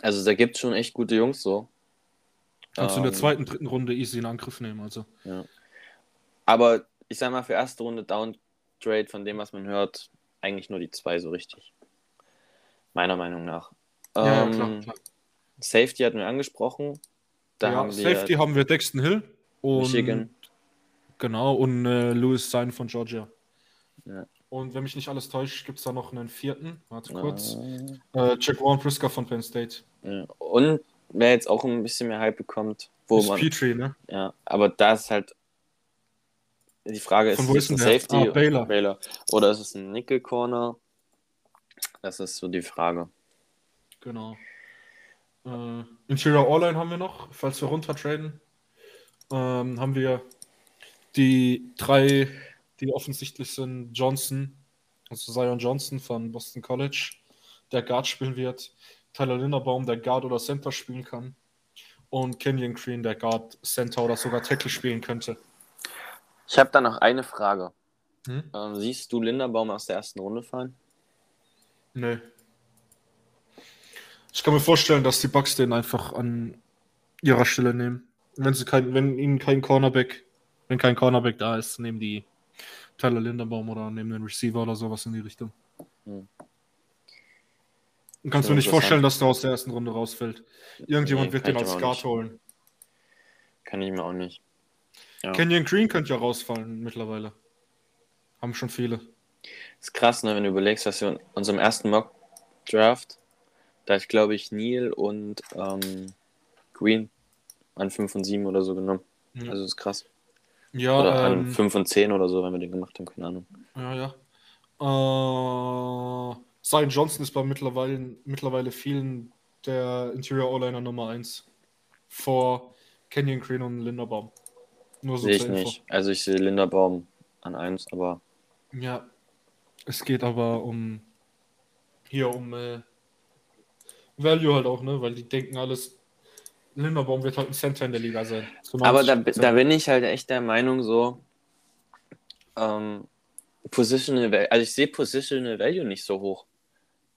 Also da gibt es schon echt gute Jungs so. Kannst du in der Ähm, zweiten, dritten Runde easy in Angriff nehmen. Also. Aber ich sag mal, für erste Runde Downtrade von dem, was man hört, eigentlich nur die zwei so richtig. Meiner Meinung nach. Ja, ja, Ähm, klar, klar. Safety hatten wir angesprochen. Da ja, haben wir Safety haben wir Dexton Hill und Michigan. Genau und äh, Louis Sein von Georgia. Ja. Und wenn mich nicht alles täuscht, gibt es da noch einen vierten. Warte kurz. Äh, Äh, Jack Warren Brisker von Penn State. ja. Und wer jetzt auch ein bisschen mehr Hype bekommt, wo ist man. Petrie, ne? Ja, aber da ist halt. Die Frage ist, ist es ein? Safety Ah, Baylor. oder ist es ein Nickel Corner? Das ist so die Frage. Genau. Äh, Interior All-Line haben wir noch, falls wir runtertraden. Ähm, haben wir die drei, die offensichtlich sind: Johnson, also Zion Johnson von Boston College, der Guard spielen wird, Tyler Linderbaum, der Guard oder Center spielen kann, und Kenyon Green, der Guard, Center oder sogar Tackle spielen könnte. Ich habe da noch eine Frage. Hm? Ähm, siehst du Linderbaum aus der ersten Runde fahren? Nö. Ich kann mir vorstellen, dass die Bucks den einfach an ihrer Stelle nehmen. Wenn sie kein, wenn ihnen kein Cornerback, wenn kein Cornerback da ist, nehmen die Tyler Linderbaum oder nehmen einen Receiver oder sowas in die Richtung. Hm. Und kannst mir nicht vorstellen, dass der aus der ersten Runde rausfällt. Irgendjemand Nee, wird den ich als Guard holen. Kann ich mir auch nicht. Ja. Kenyon Green könnte ja rausfallen mittlerweile. Haben schon viele. Ist krass, ne, wenn du überlegst, dass wir in unserem ersten Mock-Draft, da hat, glaube ich, Neil und ähm, Green an 5 und 7 oder so genommen. Ja, Also ist krass. Ja, oder ähm, 5 und 10 oder so, wenn wir den gemacht haben, keine Ahnung. ja, ja. Äh, Zion Johnson ist bei mittlerweile, mittlerweile vielen der Interior O-Liner Nummer 1 vor Kenyon Green und Linderbaum. Nur so sehe ich nicht. Also ich sehe Linderbaum an 1, aber. Ja, es geht aber um hier um äh, Value halt auch, ne? Weil die denken alles, Linderbaum wird halt ein Center in der Liga sein. Aber da, da bin ich halt echt der Meinung so, ähm, Positional Value, also ich sehe Positional Value nicht so hoch.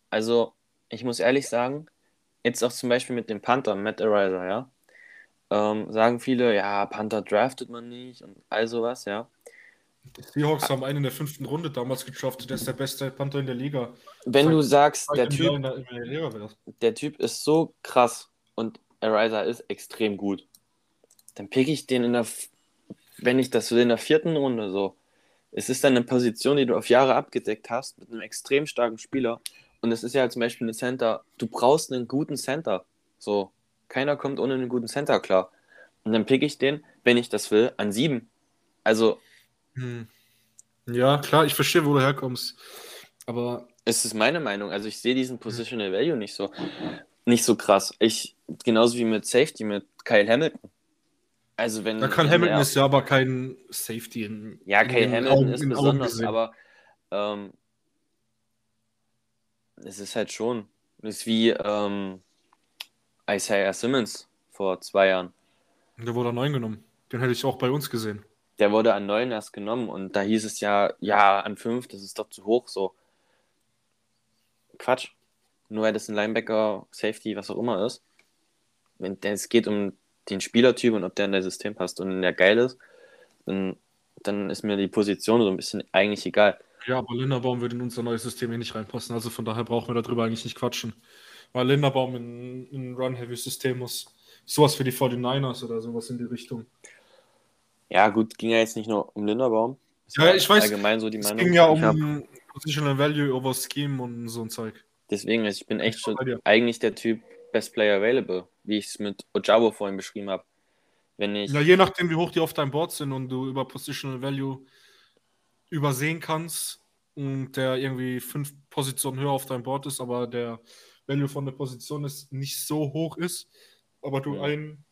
Also ich muss ehrlich sagen, jetzt auch zum Beispiel mit dem Panther, Matt Ariser, ja, ähm, sagen viele, ja, Panther draftet man nicht und all sowas, ja. Die Seahawks haben einen in der fünften Runde damals getroffen, der ist der beste Panther in der Liga. Wenn du sagst, der Typ, der Typ ist so krass und Ariza ist extrem gut, dann pick ich den in der, wenn ich das will, in der vierten Runde so. Es ist dann eine Position, die du auf Jahre abgedeckt hast, mit einem extrem starken Spieler. Und es ist ja zum Beispiel ein Center, du brauchst einen guten Center. So, keiner kommt ohne einen guten Center klar. Und dann pick ich den, wenn ich das will, an sieben. Also. Hm. Ja, klar, ich verstehe, wo du herkommst. Aber. Es ist meine Meinung. Also ich sehe diesen Positional Value nicht so, nicht so krass. Ich, genauso wie mit Safety, mit Kyle Hamilton. Also wenn. Ja, Kyle Hamilton ist ja aber kein Safety in. Ja, Kyle in Hamilton Augen, ist besonders, aber ähm, es ist halt schon. Es ist wie ähm, Isaiah Simmons vor zwei Jahren. Der wurde an neun genommen. Den hätte ich auch bei uns gesehen. Der wurde an neun erst genommen und da hieß es ja, ja, an fünf, das ist doch zu hoch so. Quatsch. Nur weil das ein Linebacker, Safety, was auch immer ist. Wenn es geht um den Spielertyp und ob der in das System passt und der geil ist, dann, dann ist mir die Position so ein bisschen eigentlich egal. Ja, aber Linderbaum würde in unser neues System eh nicht reinpassen. Also von daher brauchen wir darüber eigentlich nicht quatschen. Weil Linderbaum in, in ein Run-Heavy-System muss. Sowas für die 49ers oder sowas in die Richtung. Ja, gut, ging ja jetzt nicht nur um Linderbaum. ja, ich weiß. Allgemein so die es Meinung. ging ja um Positional Value over Scheme und so ein Zeug. Deswegen, ich bin echt schon eigentlich der Typ Best Player Available, wie ich es mit Ojabo vorhin beschrieben habe. Wenn ich ja, je nachdem, wie hoch die auf deinem Board sind und du über Positional Value übersehen kannst und der irgendwie fünf Positionen höher auf deinem Board ist, aber der Value von der Position ist nicht so hoch ist, aber du ja. einen,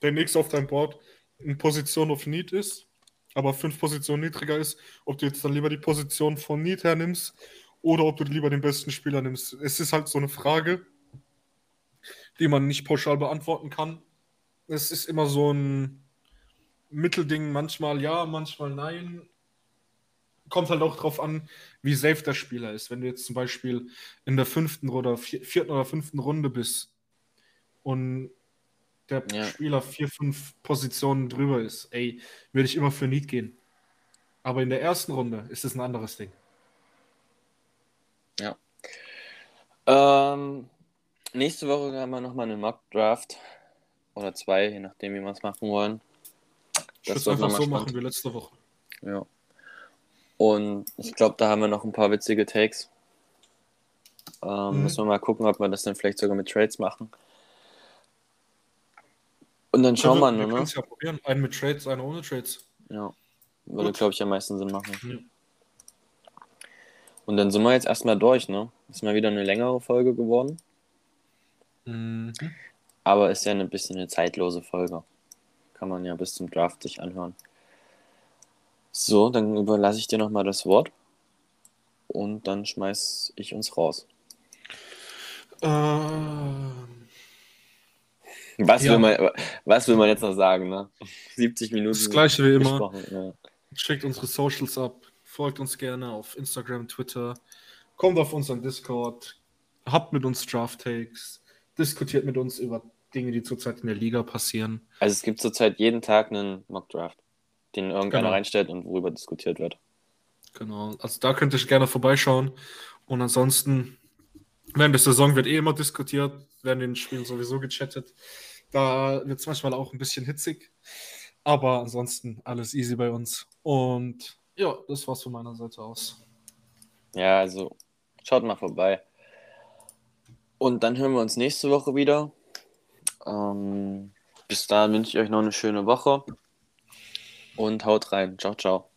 der nächste auf deinem Board in Position of Need ist, aber fünf Positionen niedriger ist, ob du jetzt dann lieber die Position von Need hernimmst oder ob du lieber den besten Spieler nimmst. Es ist halt so eine Frage, die man nicht pauschal beantworten kann. Es ist immer so ein Mittelding, manchmal ja, manchmal nein. Kommt halt auch darauf an, wie safe der Spieler ist. Wenn du jetzt zum Beispiel in der fünften oder vierten oder fünften Runde bist und der ja. Spieler vier, fünf Positionen drüber ist, ey, würde ich immer für Need gehen. Aber in der ersten Runde ist es ein anderes Ding. Ja. Ähm, nächste Woche haben wir nochmal eine Mock Draft. Oder zwei, je nachdem, wie wir es machen wollen. Das ich würde einfach so spannend. machen wie letzte Woche. Ja. Und ich glaube, da haben wir noch ein paar witzige Takes. Ähm, mhm. Müssen wir mal gucken, ob wir das dann vielleicht sogar mit Trades machen. Und dann schauen also, wir, wir ne? ja probieren. Einen mit Trades, einen ohne Trades. Ja. Würde, glaube ich, am meisten Sinn machen. Ja. Und dann sind wir jetzt erstmal durch, ne? Ist mal wieder eine längere Folge geworden. Mhm. Aber ist ja ein bisschen eine zeitlose Folge. Kann man ja bis zum Draft sich anhören. So, dann überlasse ich dir nochmal das Wort. Und dann schmeiß ich uns raus. Ähm, was, ja. will man, was will man jetzt noch sagen? Ne? 70 Minuten. Das gleiche wie immer. Ja. Schickt unsere Socials ab. Folgt uns gerne auf Instagram, Twitter. Kommt auf unseren Discord. Habt mit uns Draft Takes. Diskutiert mit uns über Dinge, die zurzeit in der Liga passieren. Also es gibt zurzeit jeden Tag einen Mock Draft, den irgendeiner genau. reinstellt und worüber diskutiert wird. Genau, also da könnt ihr gerne vorbeischauen. Und ansonsten, während der Saison wird eh immer diskutiert, werden den Spielen sowieso gechattet. Da wird es manchmal auch ein bisschen hitzig. Aber ansonsten alles easy bei uns. Und ja, das war's von meiner Seite aus. Ja, also schaut mal vorbei. Und dann hören wir uns nächste Woche wieder. Ähm, bis dahin wünsche ich euch noch eine schöne Woche und haut rein. Ciao, ciao.